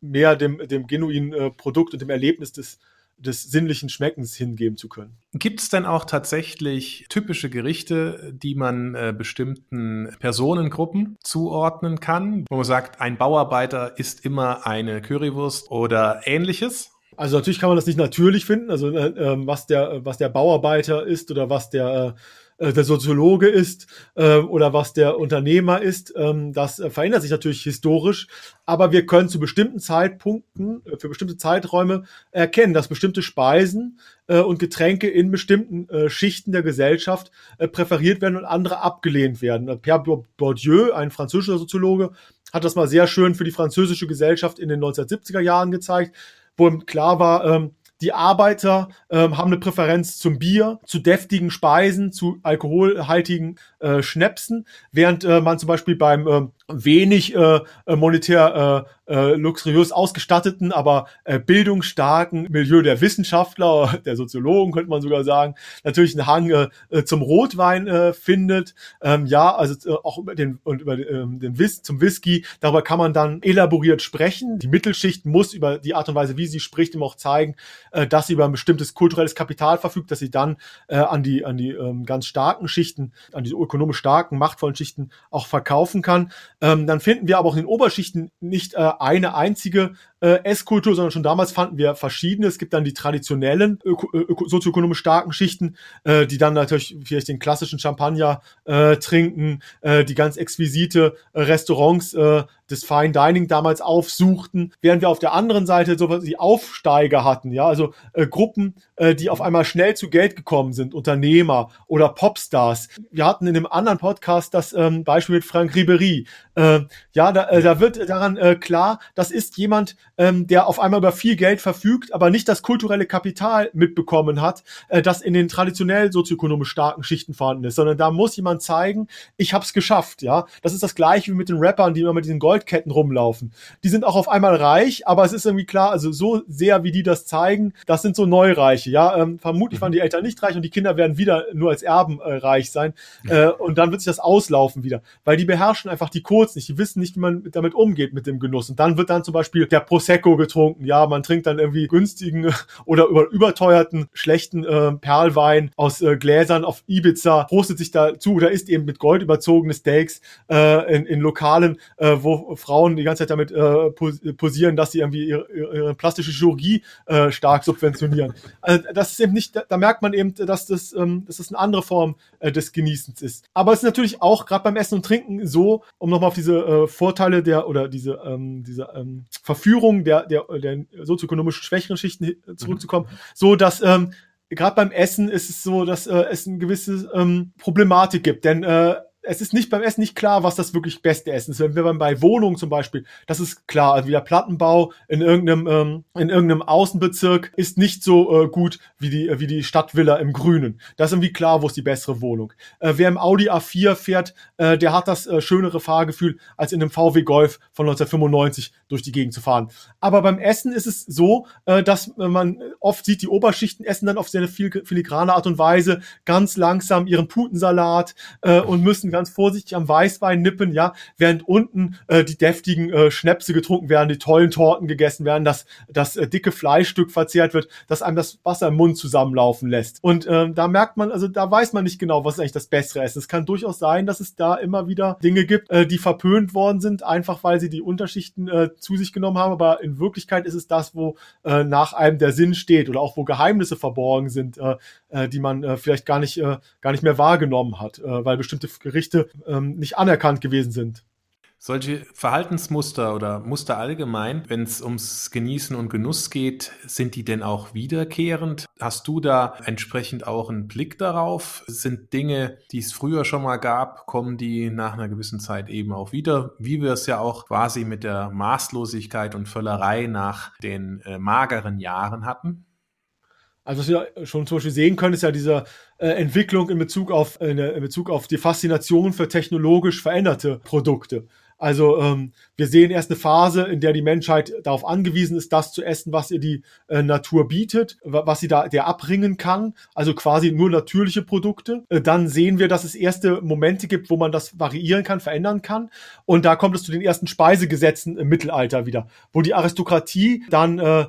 B: mehr dem, dem genuinen äh, Produkt und dem Erlebnis des des sinnlichen Schmeckens hingeben zu können.
C: Gibt es denn auch tatsächlich typische Gerichte, die man äh, bestimmten Personengruppen zuordnen kann, wo man sagt, ein Bauarbeiter isst immer eine Currywurst oder ähnliches?
B: Also natürlich kann man das nicht natürlich finden, also äh, ähm, was der was der Bauarbeiter ist oder was der äh, äh, der Soziologe ist äh, oder was der Unternehmer ist. Ähm, das äh, verändert sich natürlich historisch, aber wir können zu bestimmten Zeitpunkten, äh, für bestimmte Zeiträume erkennen, dass bestimmte Speisen äh, und Getränke in bestimmten äh, Schichten der Gesellschaft äh, präferiert werden und andere abgelehnt werden. Pierre Bourdieu, ein französischer Soziologe, hat das mal sehr schön für die französische Gesellschaft in den 1970er Jahren gezeigt, wo ihm klar war, ähm, die Arbeiter ähm, haben eine Präferenz zum Bier, zu deftigen Speisen, zu alkoholhaltigen äh, Schnäpsen, während äh, man zum Beispiel beim äh, wenig äh, äh monetär äh, äh, luxuriös ausgestatteten, aber äh, bildungsstarken Milieu der Wissenschaftler, *laughs* der Soziologen könnte man sogar sagen, natürlich einen Hang äh, zum Rotwein äh, findet. Ähm, ja, also äh, auch über den und über ähm, den Whis zum Whisky. Darüber kann man dann elaboriert sprechen. Die Mittelschicht muss über die Art und Weise, wie sie spricht, ihm auch zeigen, äh, dass sie über ein bestimmtes kulturelles Kapital verfügt, dass sie dann äh, an die an die ähm, ganz starken Schichten, an die ökonomisch starken, machtvollen Schichten auch verkaufen kann. Ähm, dann finden wir aber auch in den Oberschichten nicht äh, eine einzige äh, Esskultur, sondern schon damals fanden wir verschiedene. Es gibt dann die traditionellen öko sozioökonomisch starken Schichten, äh, die dann natürlich vielleicht den klassischen Champagner äh, trinken, äh, die ganz exquisite äh, Restaurants äh, des Fine Dining damals aufsuchten, während wir auf der anderen Seite so die Aufsteiger hatten, ja, also äh, Gruppen, äh, die auf einmal schnell zu Geld gekommen sind, Unternehmer oder Popstars. Wir hatten in einem anderen Podcast das ähm, Beispiel mit Frank Ribery. Äh, ja, da, äh, da wird daran äh, klar, das ist jemand, ähm, der auf einmal über viel Geld verfügt, aber nicht das kulturelle Kapital mitbekommen hat, äh, das in den traditionell sozioökonomisch starken Schichten vorhanden ist, sondern da muss jemand zeigen, ich hab's geschafft, ja. Das ist das gleiche wie mit den Rappern, die immer mit diesen Goldketten rumlaufen. Die sind auch auf einmal reich, aber es ist irgendwie klar, also so sehr wie die das zeigen, das sind so Neureiche, ja. Ähm, vermutlich waren die Eltern nicht reich und die Kinder werden wieder nur als Erben äh, reich sein äh, und dann wird sich das auslaufen wieder, weil die beherrschen einfach die Codes nicht, die wissen nicht, wie man damit umgeht mit dem Genuss und dann wird dann zum Beispiel der Prozess Prosecco getrunken. Ja, man trinkt dann irgendwie günstigen *laughs* oder über, überteuerten, schlechten äh, Perlwein aus äh, Gläsern auf Ibiza, prostet sich dazu oder isst eben mit Gold überzogene Steaks äh, in, in Lokalen, äh, wo Frauen die ganze Zeit damit äh, posieren, dass sie irgendwie ihre, ihre plastische Chirurgie äh, stark subventionieren. Also das ist eben nicht, da merkt man eben, dass das, ähm, dass das eine andere Form äh, des Genießens ist. Aber es ist natürlich auch gerade beim Essen und Trinken so, um nochmal auf diese äh, Vorteile der oder diese, ähm, diese ähm, Verführung der, der, der sozioökonomisch schwächeren Schichten zurückzukommen, mhm. so dass ähm, gerade beim Essen ist es so, dass äh, es eine gewisse ähm, Problematik gibt. Denn äh, es ist nicht beim Essen nicht klar, was das wirklich beste Essen ist. Wenn wir bei Wohnungen zum Beispiel, das ist klar, also wie der Plattenbau in irgendeinem, ähm, in irgendeinem Außenbezirk ist nicht so äh, gut wie die, wie die Stadtvilla im Grünen. Das ist irgendwie klar, wo ist die bessere Wohnung. Äh, wer im Audi A4 fährt, äh, der hat das äh, schönere Fahrgefühl, als in einem VW Golf von 1995 durch die Gegend zu fahren. Aber beim Essen ist es so, äh, dass man oft sieht, die Oberschichten essen dann auf sehr filigrane Art und Weise ganz langsam ihren Putensalat äh, und müssen ganz vorsichtig am Weißwein nippen, ja, während unten äh, die deftigen äh, Schnäpse getrunken werden, die tollen Torten gegessen werden, dass das äh, dicke Fleischstück verzehrt wird, dass einem das Wasser im Mund zusammenlaufen lässt. Und ähm, da merkt man, also da weiß man nicht genau, was eigentlich das bessere Essen. Es kann durchaus sein, dass es da immer wieder Dinge gibt, äh, die verpönt worden sind, einfach weil sie die Unterschichten äh, zu sich genommen haben. Aber in Wirklichkeit ist es das, wo äh, nach einem der Sinn steht oder auch wo Geheimnisse verborgen sind, äh, äh, die man äh, vielleicht gar nicht, äh, gar nicht mehr wahrgenommen hat, äh, weil bestimmte Gerichte ähm, nicht anerkannt gewesen sind.
C: Solche Verhaltensmuster oder Muster allgemein, wenn es ums Genießen und Genuss geht, sind die denn auch wiederkehrend? Hast du da entsprechend auch einen Blick darauf? Sind Dinge, die es früher schon mal gab, kommen die nach einer gewissen Zeit eben auch wieder? Wie wir es ja auch quasi mit der Maßlosigkeit und Völlerei nach den äh, mageren Jahren hatten?
B: Also was wir schon zum Beispiel sehen können, ist ja diese äh, Entwicklung in Bezug auf äh, in Bezug auf die Faszination für technologisch veränderte Produkte. Also ähm, wir sehen erst eine Phase, in der die Menschheit darauf angewiesen ist, das zu essen, was ihr die äh, Natur bietet, was sie da der abbringen kann. Also quasi nur natürliche Produkte. Äh, dann sehen wir, dass es erste Momente gibt, wo man das variieren kann, verändern kann. Und da kommt es zu den ersten Speisegesetzen im Mittelalter wieder, wo die Aristokratie dann äh,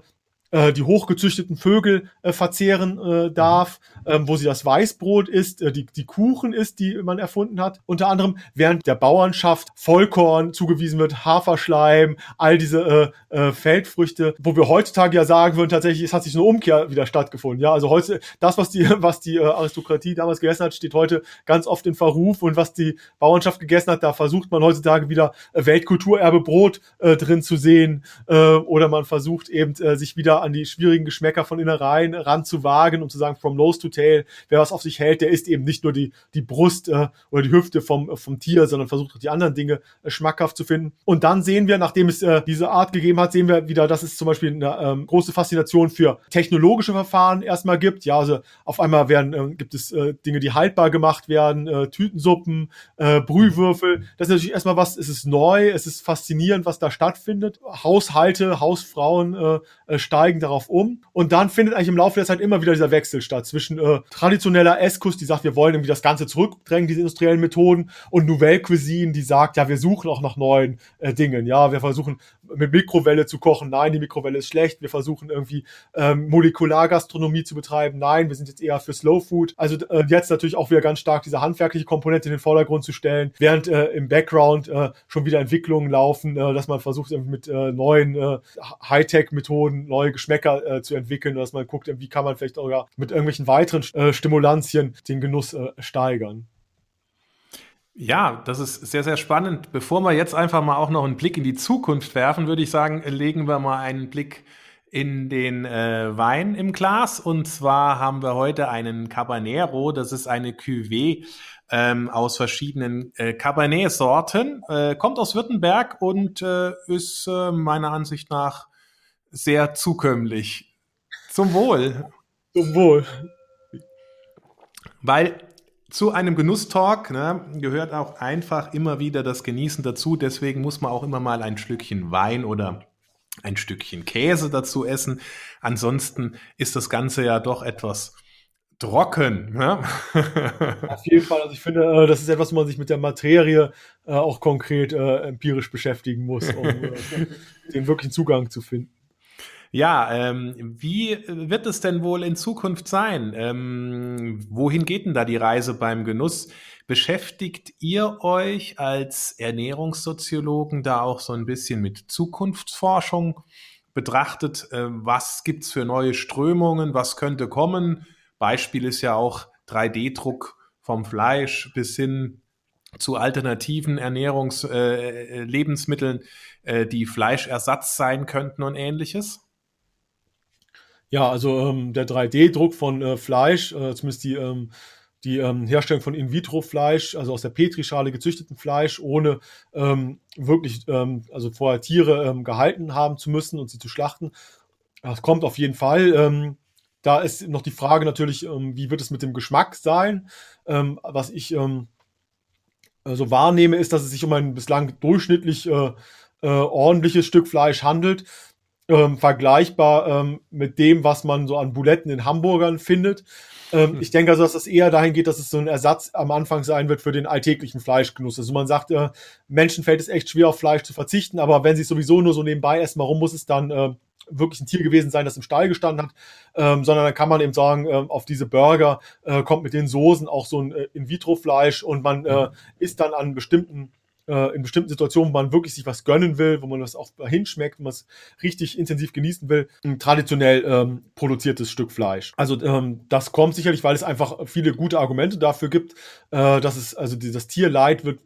B: äh, die hochgezüchteten Vögel äh, verzehren äh, darf, ähm, wo sie das Weißbrot isst, äh, die, die Kuchen isst, die man erfunden hat. Unter anderem, während der Bauernschaft Vollkorn zugewiesen wird, Haferschleim, all diese äh, äh, Feldfrüchte, wo wir heutzutage ja sagen würden, tatsächlich, es hat sich eine Umkehr wieder stattgefunden. Ja, also heute, das, was die, *laughs* was die äh, Aristokratie damals gegessen hat, steht heute ganz oft in Verruf und was die Bauernschaft gegessen hat, da versucht man heutzutage wieder äh, Weltkulturerbe Brot äh, drin zu sehen äh, oder man versucht eben äh, sich wieder an die schwierigen Geschmäcker von Innereien ranzuwagen, um zu sagen, from nose to tail, wer was auf sich hält, der isst eben nicht nur die, die Brust äh, oder die Hüfte vom, vom Tier, sondern versucht auch die anderen Dinge äh, schmackhaft zu finden. Und dann sehen wir, nachdem es äh, diese Art gegeben hat, sehen wir wieder, dass es zum Beispiel eine ähm, große Faszination für technologische Verfahren erstmal gibt. Ja, also auf einmal werden, äh, gibt es äh, Dinge, die haltbar gemacht werden, äh, Tütensuppen, äh, Brühwürfel. Das ist natürlich erstmal was, es ist neu, es ist faszinierend, was da stattfindet. Haushalte, Hausfrauen äh, äh, steigen darauf um. Und dann findet eigentlich im Laufe der Zeit immer wieder dieser Wechsel statt zwischen äh, traditioneller Eskus, die sagt, wir wollen irgendwie das Ganze zurückdrängen, diese industriellen Methoden, und Nouvelle Cuisine, die sagt, ja, wir suchen auch nach neuen äh, Dingen. Ja, wir versuchen mit Mikrowelle zu kochen. Nein, die Mikrowelle ist schlecht. Wir versuchen irgendwie ähm, Molekulargastronomie zu betreiben. Nein, wir sind jetzt eher für Slow Food. Also äh, jetzt natürlich auch wieder ganz stark diese handwerkliche Komponente in den Vordergrund zu stellen, während äh, im Background äh, schon wieder Entwicklungen laufen, äh, dass man versucht mit äh, neuen äh, Hightech-Methoden neue Geschmäcker äh, zu entwickeln, dass man guckt, wie kann man vielleicht auch mit irgendwelchen weiteren äh, Stimulantien den Genuss äh, steigern.
C: Ja, das ist sehr, sehr spannend. Bevor wir jetzt einfach mal auch noch einen Blick in die Zukunft werfen, würde ich sagen, legen wir mal einen Blick in den äh, Wein im Glas. Und zwar haben wir heute einen Cabanero. Das ist eine Cuvée ähm, aus verschiedenen äh, Cabernet-Sorten. Äh, kommt aus Württemberg und äh, ist äh, meiner Ansicht nach sehr zukömmlich. Zum Wohl.
B: Zum Wohl.
C: Weil zu einem Genusstalk ne, gehört auch einfach immer wieder das Genießen dazu. Deswegen muss man auch immer mal ein Stückchen Wein oder ein Stückchen Käse dazu essen. Ansonsten ist das Ganze ja doch etwas trocken. Ja? *laughs*
B: Auf jeden Fall. Also ich finde, äh, das ist etwas, wo man sich mit der Materie äh, auch konkret äh, empirisch beschäftigen muss, um den wirklichen Zugang zu finden.
C: Ja, ähm, wie wird es denn wohl in Zukunft sein? Ähm, wohin geht denn da die Reise beim Genuss? Beschäftigt ihr euch als Ernährungssoziologen da auch so ein bisschen mit Zukunftsforschung? Betrachtet, äh, was gibt's für neue Strömungen, was könnte kommen? Beispiel ist ja auch 3D-Druck vom Fleisch bis hin zu alternativen Ernährungs-, äh, Lebensmitteln, äh, die Fleischersatz sein könnten und ähnliches?
B: Ja, also ähm, der 3D-Druck von äh, Fleisch, äh, zumindest die, ähm, die ähm, Herstellung von In-vitro-Fleisch, also aus der Petrischale gezüchteten Fleisch, ohne ähm, wirklich, ähm, also vorher Tiere ähm, gehalten haben zu müssen und sie zu schlachten. Das kommt auf jeden Fall. Ähm, da ist noch die Frage natürlich, ähm, wie wird es mit dem Geschmack sein? Ähm, was ich ähm, so also wahrnehme, ist, dass es sich um ein bislang durchschnittlich äh, äh, ordentliches Stück Fleisch handelt ähm, vergleichbar ähm, mit dem, was man so an Buletten in Hamburgern findet. Ähm, hm. Ich denke also, dass das eher dahin geht, dass es so ein Ersatz am Anfang sein wird für den alltäglichen Fleischgenuss. Also man sagt, äh, Menschen fällt es echt schwer, auf Fleisch zu verzichten, aber wenn sie sowieso nur so nebenbei essen, warum muss es dann äh, wirklich ein Tier gewesen sein, das im Stall gestanden hat, ähm, sondern dann kann man eben sagen, äh, auf diese Burger äh, kommt mit den Soßen auch so ein äh, In-vitro-Fleisch und man äh, hm. isst dann an bestimmten äh, in bestimmten Situationen, wo man wirklich sich was gönnen will, wo man das auch hinschmeckt, wo man es richtig intensiv genießen will, ein traditionell ähm, produziertes Stück Fleisch. Also ähm, das kommt sicherlich, weil es einfach viele gute Argumente dafür gibt, äh, dass es, also das Tierleid wird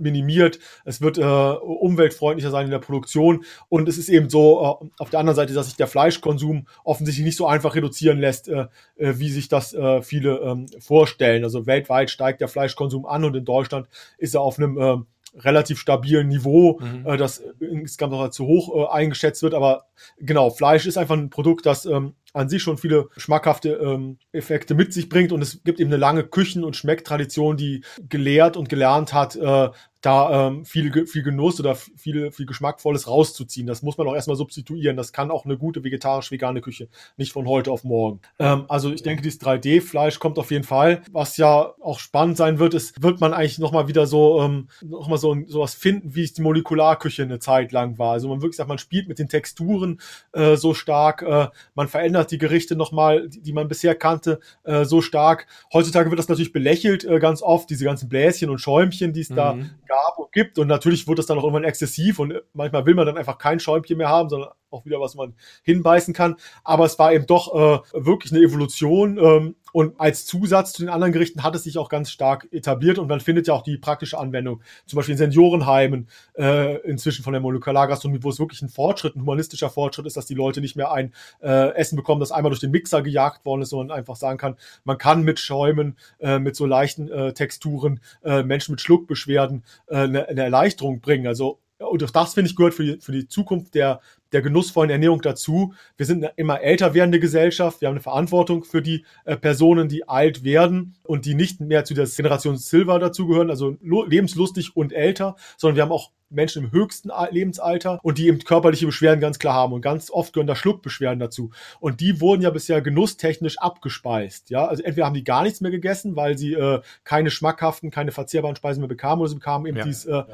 B: minimiert, es wird äh, umweltfreundlicher sein in der Produktion und es ist eben so äh, auf der anderen Seite, dass sich der Fleischkonsum offensichtlich nicht so einfach reduzieren lässt, äh, äh, wie sich das äh, viele ähm, vorstellen. Also weltweit steigt der Fleischkonsum an und in Deutschland ist er auf einem äh, relativ stabilen Niveau, mhm. äh, das insgesamt noch zu hoch äh, eingeschätzt wird. Aber genau, Fleisch ist einfach ein Produkt, das ähm, an sich schon viele schmackhafte ähm, Effekte mit sich bringt und es gibt eben eine lange Küchen- und Schmecktradition, die gelehrt und gelernt hat, äh, da ähm, viel, viel Genuss oder viel, viel Geschmackvolles rauszuziehen. Das muss man auch erstmal substituieren. Das kann auch eine gute vegetarisch-vegane Küche, nicht von heute auf morgen. Ähm, also ich denke, dieses 3D-Fleisch kommt auf jeden Fall. Was ja auch spannend sein wird, ist, wird man eigentlich nochmal wieder so, ähm, nochmal so sowas finden, wie es die Molekularküche eine Zeit lang war. Also man wirklich sagt, man spielt mit den Texturen äh, so stark, äh, man verändert die Gerichte nochmal, die, die man bisher kannte, äh, so stark. Heutzutage wird das natürlich belächelt, äh, ganz oft, diese ganzen Bläschen und Schäumchen, die es mhm. da gab und gibt. Und natürlich wird das dann auch irgendwann exzessiv und manchmal will man dann einfach kein Schäumchen mehr haben, sondern auch wieder was man hinbeißen kann. Aber es war eben doch äh, wirklich eine Evolution. Ähm, und als Zusatz zu den anderen Gerichten hat es sich auch ganz stark etabliert und man findet ja auch die praktische Anwendung, zum Beispiel in Seniorenheimen, äh, inzwischen von der Molekulargastronomie, wo es wirklich ein Fortschritt, ein humanistischer Fortschritt ist, dass die Leute nicht mehr ein äh, Essen bekommen, das einmal durch den Mixer gejagt worden ist, sondern einfach sagen kann, man kann mit Schäumen, äh, mit so leichten äh, Texturen, äh, Menschen mit Schluckbeschwerden äh, eine, eine Erleichterung bringen. Also und das, finde ich, gehört für die, für die Zukunft der, der genussvollen Ernährung dazu. Wir sind eine immer älter werdende Gesellschaft. Wir haben eine Verantwortung für die äh, Personen, die alt werden und die nicht mehr zu der Generation Silver dazugehören, also lebenslustig und älter, sondern wir haben auch Menschen im höchsten Lebensalter und die eben körperliche Beschwerden ganz klar haben und ganz oft gehören da Schluckbeschwerden dazu und die wurden ja bisher genusstechnisch abgespeist, ja, also entweder haben die gar nichts mehr gegessen, weil sie äh, keine schmackhaften, keine verzehrbaren Speisen mehr bekamen oder sie bekamen eben ja. dies äh,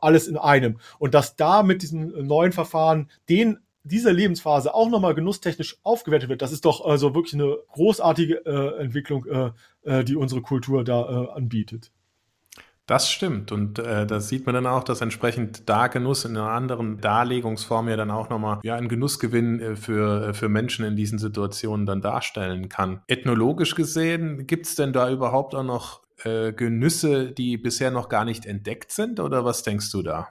B: alles in einem und dass da mit diesen neuen Verfahren den dieser Lebensphase auch nochmal genusstechnisch aufgewertet wird, das ist doch also wirklich eine großartige äh, Entwicklung, äh, äh, die unsere Kultur da äh, anbietet.
C: Das stimmt und äh, das sieht man dann auch, dass entsprechend da Genuss in einer anderen Darlegungsform ja dann auch nochmal ja, einen Genussgewinn äh, für, äh, für Menschen in diesen Situationen dann darstellen kann. Ethnologisch gesehen, gibt es denn da überhaupt auch noch äh, Genüsse, die bisher noch gar nicht entdeckt sind oder was denkst du da?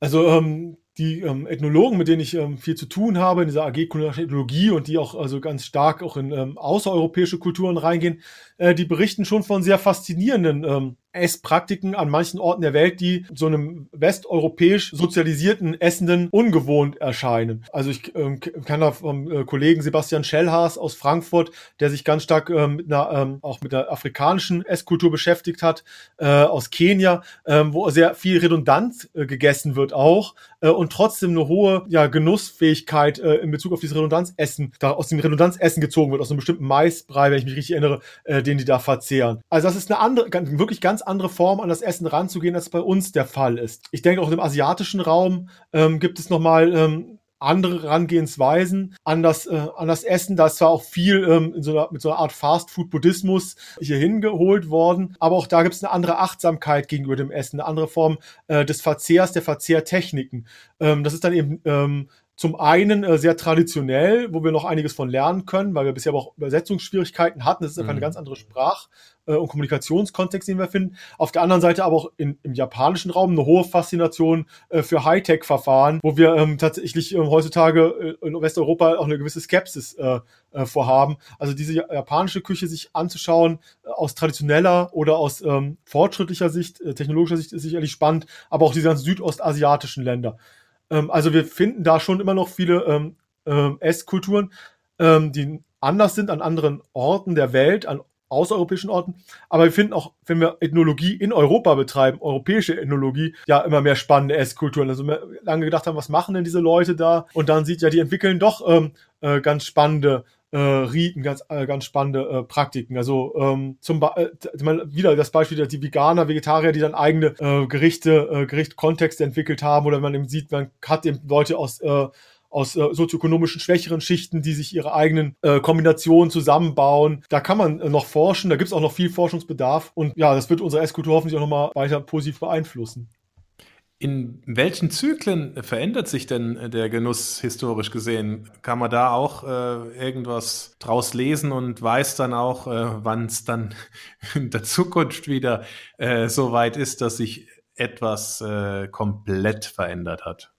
B: Also ähm, die ähm, Ethnologen, mit denen ich ähm, viel zu tun habe in dieser AG kulinarische Ethnologie und die auch also ganz stark auch in ähm, außereuropäische Kulturen reingehen, äh, die berichten schon von sehr faszinierenden ähm, Esspraktiken an manchen Orten der Welt, die so einem westeuropäisch sozialisierten Essenden ungewohnt erscheinen. Also ich ähm, kann da vom äh, Kollegen Sebastian Schellhaas aus Frankfurt, der sich ganz stark ähm, mit einer, ähm, auch mit der afrikanischen Esskultur beschäftigt hat, äh, aus Kenia, ähm, wo sehr viel redundant äh, gegessen wird auch äh, und trotzdem eine hohe ja, Genussfähigkeit äh, in Bezug auf dieses Redundanzessen, da aus dem Redundanzessen gezogen wird, aus einem bestimmten Maisbrei, wenn ich mich richtig erinnere, äh, den die da verzehren. Also das ist eine andere, wirklich ganz andere Form, an das Essen ranzugehen, als bei uns der Fall ist. Ich denke, auch im asiatischen Raum ähm, gibt es nochmal ähm, andere Herangehensweisen an das, äh, an das Essen. Da ist zwar auch viel ähm, in so einer, mit so einer Art Fast-Food-Buddhismus hier hingeholt worden, aber auch da gibt es eine andere Achtsamkeit gegenüber dem Essen, eine andere Form äh, des Verzehrs, der Verzehrtechniken. Ähm, das ist dann eben ähm, zum einen äh, sehr traditionell, wo wir noch einiges von lernen können, weil wir bisher aber auch Übersetzungsschwierigkeiten hatten. Das ist einfach mhm. eine ganz andere Sprach- äh, und Kommunikationskontext, den wir finden. Auf der anderen Seite aber auch in, im japanischen Raum eine hohe Faszination äh, für Hightech-Verfahren, wo wir ähm, tatsächlich ähm, heutzutage äh, in Westeuropa auch eine gewisse Skepsis äh, äh, vorhaben. Also diese japanische Küche sich anzuschauen, äh, aus traditioneller oder aus ähm, fortschrittlicher Sicht, technologischer Sicht ist sicherlich spannend, aber auch diese ganzen südostasiatischen Länder. Ähm, also wir finden da schon immer noch viele ähm, ähm, Esskulturen, ähm, die anders sind an anderen Orten der Welt, an außereuropäischen Orten. Aber wir finden auch, wenn wir Ethnologie in Europa betreiben, europäische Ethnologie, ja immer mehr spannende Esskulturen. Also wir lange gedacht haben, was machen denn diese Leute da? Und dann sieht ja, die entwickeln doch ähm, äh, ganz spannende äh, Riten, ganz, äh, ganz spannende äh, Praktiken. Also ähm, zum ba äh, wieder das Beispiel die Veganer, Vegetarier, die dann eigene äh, Gerichte, äh, Gerichtkontexte entwickelt haben oder man eben sieht, man hat eben Leute aus äh, aus äh, sozioökonomischen schwächeren Schichten, die sich ihre eigenen äh, Kombinationen zusammenbauen. Da kann man äh, noch forschen, da gibt es auch noch viel Forschungsbedarf und ja, das wird unsere Esskultur hoffentlich auch nochmal weiter positiv beeinflussen.
C: In welchen Zyklen verändert sich denn der Genuss historisch gesehen? Kann man da auch äh, irgendwas draus lesen und weiß dann auch, äh, wann es dann *laughs* in der Zukunft wieder äh, so weit ist, dass sich etwas äh, komplett verändert hat?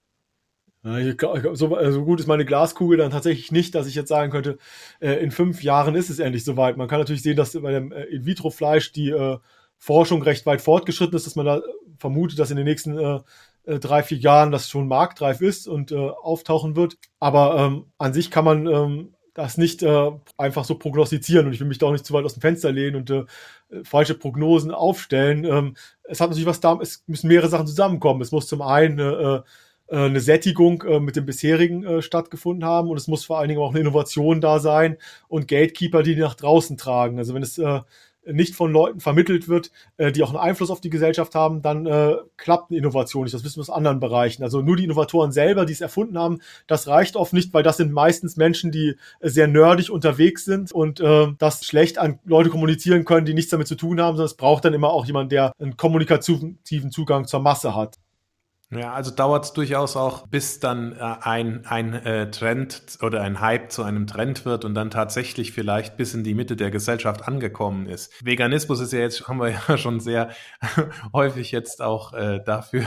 B: So, äh, so, gut ist meine Glaskugel dann tatsächlich nicht, dass ich jetzt sagen könnte, äh, in fünf Jahren ist es endlich soweit. Man kann natürlich sehen, dass bei dem äh, In-vitro-Fleisch die äh, Forschung recht weit fortgeschritten ist, dass man da vermutet, dass in den nächsten äh, äh, drei, vier Jahren das schon marktreif ist und äh, auftauchen wird. Aber ähm, an sich kann man ähm, das nicht äh, einfach so prognostizieren und ich will mich da auch nicht zu weit aus dem Fenster lehnen und äh, falsche Prognosen aufstellen. Ähm, es hat natürlich was da, es müssen mehrere Sachen zusammenkommen. Es muss zum einen äh, äh, eine Sättigung äh, mit dem bisherigen äh, stattgefunden haben und es muss vor allen Dingen auch eine Innovation da sein und Gatekeeper, die, die nach draußen tragen. Also wenn es äh, nicht von Leuten vermittelt wird, äh, die auch einen Einfluss auf die Gesellschaft haben, dann äh, klappt eine Innovation nicht. Das wissen wir aus anderen Bereichen. Also nur die Innovatoren selber, die es erfunden haben, das reicht oft nicht, weil das sind meistens Menschen, die äh, sehr nerdig unterwegs sind und äh, das schlecht an Leute kommunizieren können, die nichts damit zu tun haben, sondern es braucht dann immer auch jemand, der einen kommunikativen Zugang zur Masse hat.
C: Ja, also dauert es durchaus auch, bis dann äh, ein, ein äh, Trend oder ein Hype zu einem Trend wird und dann tatsächlich vielleicht bis in die Mitte der Gesellschaft angekommen ist. Veganismus ist ja jetzt, haben wir *laughs* ja schon sehr *laughs* häufig jetzt auch äh, dafür,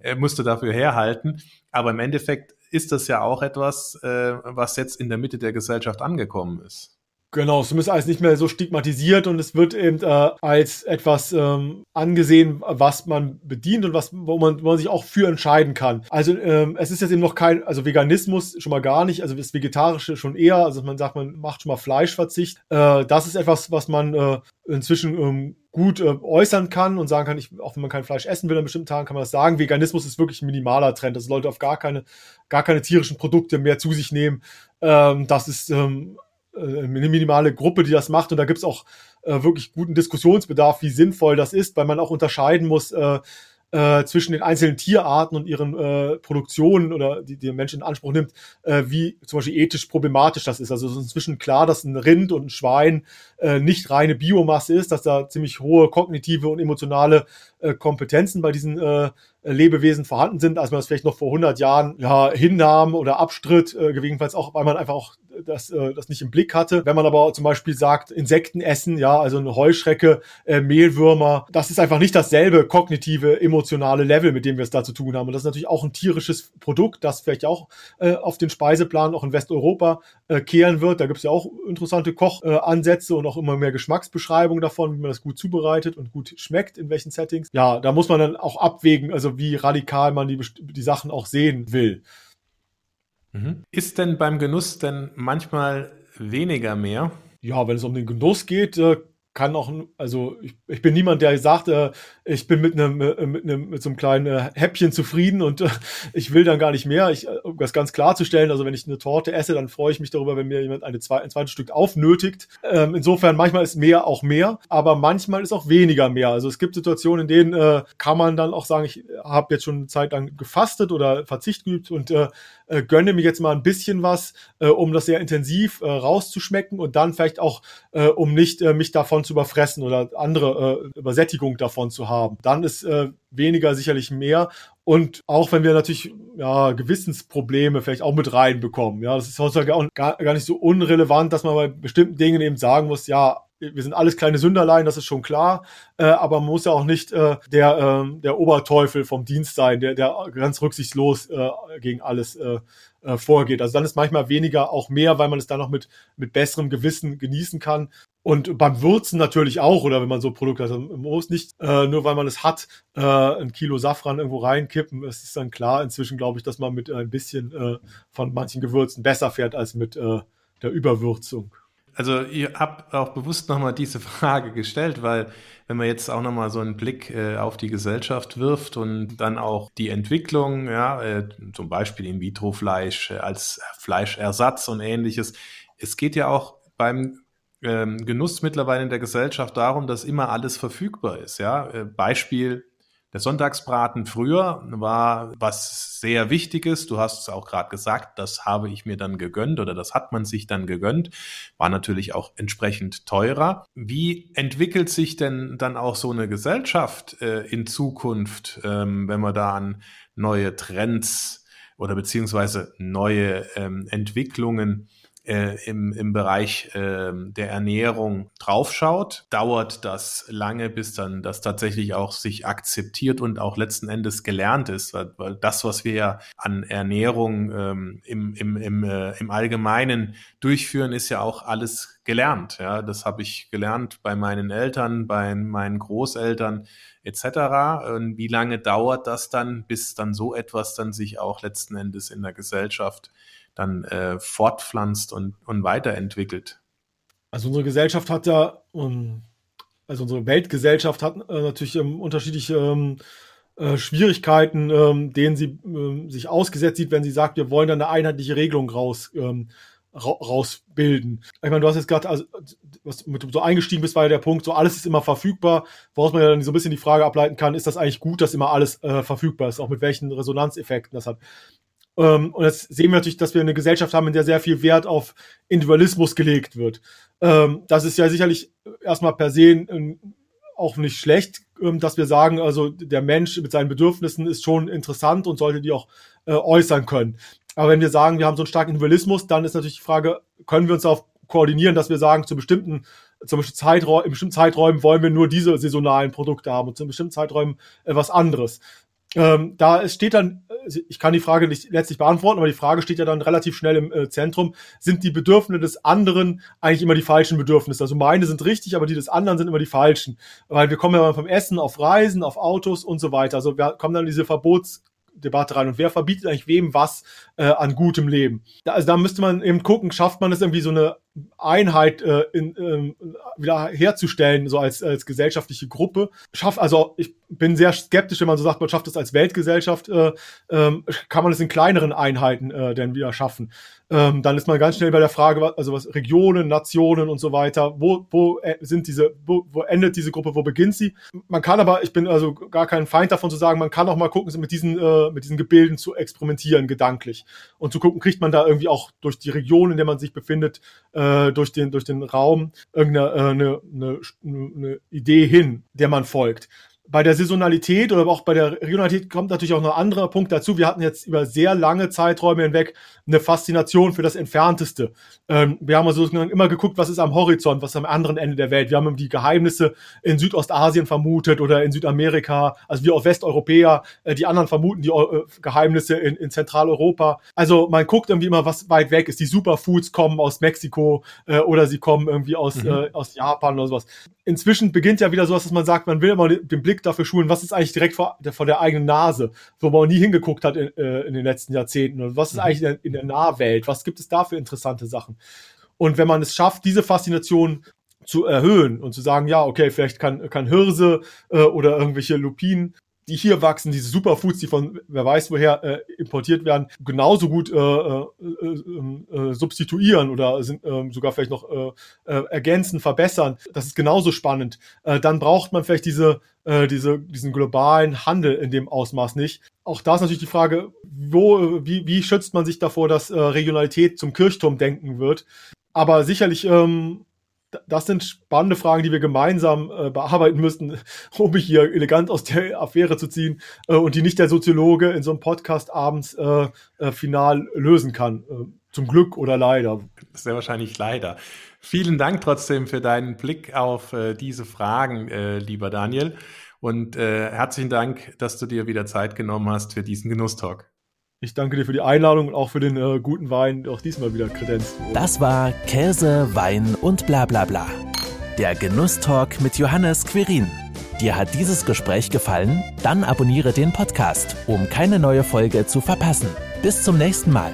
C: äh, musste dafür herhalten. Aber im Endeffekt ist das ja auch etwas, äh, was jetzt in der Mitte der Gesellschaft angekommen ist.
B: Genau, es ist alles nicht mehr so stigmatisiert und es wird eben äh, als etwas ähm, angesehen, was man bedient und was, wo man, wo man sich auch für entscheiden kann. Also ähm, es ist jetzt eben noch kein, also Veganismus schon mal gar nicht, also das Vegetarische schon eher, also man sagt, man macht schon mal Fleischverzicht. Äh, das ist etwas, was man äh, inzwischen ähm, gut äh, äußern kann und sagen kann, ich, auch wenn man kein Fleisch essen will an bestimmten Tagen, kann man das sagen. Veganismus ist wirklich ein minimaler Trend, dass Leute auf gar keine, gar keine tierischen Produkte mehr zu sich nehmen. Ähm, das ist ähm, äh, eine minimale Gruppe, die das macht. Und da gibt's auch äh, wirklich guten Diskussionsbedarf, wie sinnvoll das ist, weil man auch unterscheiden muss äh, äh, zwischen den einzelnen Tierarten und ihren äh, Produktionen oder die, die der Mensch in Anspruch nimmt, äh, wie zum Beispiel ethisch problematisch das ist. Also es ist inzwischen klar, dass ein Rind und ein Schwein äh, nicht reine Biomasse ist, dass da ziemlich hohe kognitive und emotionale äh, Kompetenzen bei diesen äh, Lebewesen vorhanden sind, als man das vielleicht noch vor 100 Jahren ja, hinnahm oder abstritt, äh, gegebenenfalls auch, weil man einfach auch das, äh, das nicht im Blick hatte. Wenn man aber zum Beispiel sagt, Insekten essen, ja, also eine Heuschrecke, äh, Mehlwürmer, das ist einfach nicht dasselbe kognitive, emotionale Level, mit dem wir es da zu tun haben. Und das ist natürlich auch ein tierisches Produkt, das vielleicht auch äh, auf den Speiseplan auch in Westeuropa äh, kehren wird. Da gibt es ja auch interessante Kochansätze äh, und auch immer mehr Geschmacksbeschreibungen davon, wie man das gut zubereitet und gut schmeckt, in welchen Settings. Ja, da muss man dann auch abwägen, also wie radikal man die, die Sachen auch sehen will.
C: Mhm. Ist denn beim Genuss denn manchmal weniger mehr?
B: Ja, wenn es um den Genuss geht, äh, kann auch, also ich, ich bin niemand, der sagt, äh, ich bin mit einem, äh, mit einem, mit so einem kleinen äh, Häppchen zufrieden und äh, ich will dann gar nicht mehr. Ich, äh, um das ganz klarzustellen, also wenn ich eine Torte esse, dann freue ich mich darüber, wenn mir jemand eine zwei, ein zweites Stück aufnötigt. Ähm, insofern, manchmal ist mehr auch mehr, aber manchmal ist auch weniger mehr. Also es gibt Situationen, in denen äh, kann man dann auch sagen, ich habe jetzt schon eine Zeit lang gefastet oder Verzicht geübt und äh, äh, gönne mir jetzt mal ein bisschen was, äh, um das sehr intensiv äh, rauszuschmecken und dann vielleicht auch, äh, um nicht äh, mich davon zu überfressen oder andere äh, Übersättigung davon zu haben. Dann ist äh, weniger sicherlich mehr. Und auch wenn wir natürlich ja, Gewissensprobleme vielleicht auch mit reinbekommen. Ja, das ist heutzutage auch gar, gar nicht so unrelevant, dass man bei bestimmten Dingen eben sagen muss, ja, wir sind alles kleine Sünderlein, das ist schon klar, äh, aber man muss ja auch nicht äh, der, äh, der Oberteufel vom Dienst sein, der, der ganz rücksichtslos äh, gegen alles äh, äh, vorgeht. Also dann ist manchmal weniger auch mehr, weil man es dann noch mit, mit besserem Gewissen genießen kann. Und beim Würzen natürlich auch, oder wenn man so Produkte hat, also man muss nicht äh, nur weil man es hat, äh, ein Kilo Safran irgendwo reinkippen. Es ist dann klar inzwischen, glaube ich, dass man mit ein bisschen äh, von manchen Gewürzen besser fährt als mit äh, der Überwürzung
C: also ihr habt auch bewusst nochmal diese Frage gestellt, weil wenn man jetzt auch nochmal so einen Blick äh, auf die Gesellschaft wirft und dann auch die Entwicklung, ja, äh, zum Beispiel In-vitro-Fleisch äh, als Fleischersatz und ähnliches. Es geht ja auch beim ähm, Genuss mittlerweile in der Gesellschaft darum, dass immer alles verfügbar ist. Ja, äh, Beispiel der Sonntagsbraten früher war was sehr Wichtiges. Du hast es auch gerade gesagt, das habe ich mir dann gegönnt oder das hat man sich dann gegönnt. War natürlich auch entsprechend teurer. Wie entwickelt sich denn dann auch so eine Gesellschaft äh, in Zukunft, ähm, wenn man da an neue Trends oder beziehungsweise neue ähm, Entwicklungen äh, im, im Bereich äh, der Ernährung draufschaut, dauert das lange, bis dann das tatsächlich auch sich akzeptiert und auch letzten Endes gelernt ist. Weil, weil das, was wir ja an Ernährung ähm, im, im, im, äh, im Allgemeinen durchführen, ist ja auch alles gelernt. Ja, das habe ich gelernt bei meinen Eltern, bei meinen Großeltern etc. Und wie lange dauert das dann, bis dann so etwas dann sich auch letzten Endes in der Gesellschaft dann äh, fortpflanzt und, und weiterentwickelt.
B: Also unsere Gesellschaft hat ja, ähm, also unsere Weltgesellschaft hat äh, natürlich ähm, unterschiedliche ähm, äh, Schwierigkeiten, denen sie sich ausgesetzt sieht, wenn sie sagt, wir wollen da eine einheitliche Regelung raus, ra rausbilden. Ich meine, du hast jetzt gerade, also, was mit so eingestiegen bist, war ja der Punkt, so alles ist immer verfügbar, woraus man ja dann so ein bisschen die Frage ableiten kann, ist das eigentlich gut, dass immer alles äh, verfügbar ist, auch mit welchen Resonanzeffekten das hat. Ähm, und jetzt sehen wir natürlich, dass wir eine Gesellschaft haben, in der sehr viel Wert auf Individualismus gelegt wird. Ähm, das ist ja sicherlich erstmal per se ähm, auch nicht schlecht, dass wir sagen, also der Mensch mit seinen Bedürfnissen ist schon interessant und sollte die auch äh, äußern können. Aber wenn wir sagen, wir haben so einen starken Individualismus, dann ist natürlich die Frage, können wir uns darauf koordinieren, dass wir sagen, zu bestimmten zum Beispiel Zeitraum, in bestimmten Zeiträumen wollen wir nur diese saisonalen Produkte haben und zu bestimmten Zeiträumen äh, was anderes. Ähm, da steht dann, äh, ich kann die Frage nicht letztlich beantworten, aber die Frage steht ja dann relativ schnell im äh, Zentrum. Sind die Bedürfnisse des anderen eigentlich immer die falschen Bedürfnisse? Also meine sind richtig, aber die des anderen sind immer die falschen. Weil wir kommen ja vom Essen auf Reisen, auf Autos und so weiter. Also wir kommen dann in diese Verbotsdebatte rein. Und wer verbietet eigentlich wem was äh, an gutem Leben? Da, also da müsste man eben gucken, schafft man es irgendwie so eine Einheit äh, in, äh, wieder herzustellen, so als, als gesellschaftliche Gruppe. Schafft, also ich bin sehr skeptisch, wenn man so sagt, man schafft es als Weltgesellschaft, äh, äh, kann man es in kleineren Einheiten äh, denn wieder schaffen. Ähm, dann ist man ganz schnell bei der Frage, also was Regionen, Nationen und so weiter, wo, wo äh, sind diese, wo, wo endet diese Gruppe, wo beginnt sie? Man kann aber, ich bin also gar kein Feind davon zu sagen, man kann auch mal gucken, mit diesen, äh, mit diesen Gebilden zu experimentieren, gedanklich. Und zu gucken, kriegt man da irgendwie auch durch die Region, in der man sich befindet, äh, durch, den, durch den Raum irgendeine äh, eine, eine, eine Idee hin, der man folgt. Bei der Saisonalität oder auch bei der Regionalität kommt natürlich auch noch ein anderer Punkt dazu. Wir hatten jetzt über sehr lange Zeiträume hinweg eine Faszination für das Entfernteste. Ähm, wir haben also immer geguckt, was ist am Horizont, was ist am anderen Ende der Welt. Wir haben die Geheimnisse in Südostasien vermutet oder in Südamerika, also wir auch Westeuropäer, äh, die anderen vermuten die äh, Geheimnisse in, in Zentraleuropa. Also man guckt irgendwie immer, was weit weg ist. Die Superfoods kommen aus Mexiko äh, oder sie kommen irgendwie aus, mhm. äh, aus Japan oder sowas. Inzwischen beginnt ja wieder sowas, dass man sagt, man will immer den Blick dafür schulen, was ist eigentlich direkt vor der, vor der eigenen Nase, wo man nie hingeguckt hat in, äh, in den letzten Jahrzehnten und was ist mhm. eigentlich in der, in der Nahwelt, was gibt es da für interessante Sachen. Und wenn man es schafft, diese Faszination zu erhöhen und zu sagen, ja, okay, vielleicht kann, kann Hirse äh, oder irgendwelche Lupinen die hier wachsen, diese Superfoods, die von wer weiß woher äh, importiert werden, genauso gut äh, äh, äh, äh substituieren oder sind äh, sogar vielleicht noch äh, äh, ergänzen, verbessern. Das ist genauso spannend. Äh, dann braucht man vielleicht diese, äh, diese, diesen globalen Handel in dem Ausmaß nicht. Auch da ist natürlich die Frage, wo, wie, wie schützt man sich davor, dass äh, Regionalität zum Kirchturm denken wird. Aber sicherlich ähm, das sind spannende Fragen, die wir gemeinsam äh, bearbeiten müssen, *laughs* um mich hier elegant aus der Affäre zu ziehen äh, und die nicht der Soziologe in so einem Podcast abends äh, äh final lösen kann. Äh, zum Glück oder leider.
C: Sehr wahrscheinlich leider. Vielen Dank trotzdem für deinen Blick auf äh, diese Fragen, lieber Daniel. Und herzlichen Dank, dass du dir wieder Zeit genommen hast für diesen Genusstalk.
B: Ich danke dir für die Einladung und auch für den äh, guten Wein, auch diesmal wieder kredenzt.
A: Das war Käse, Wein und bla bla bla. Der Genusstalk mit Johannes Quirin. Dir hat dieses Gespräch gefallen? Dann abonniere den Podcast, um keine neue Folge zu verpassen. Bis zum nächsten Mal.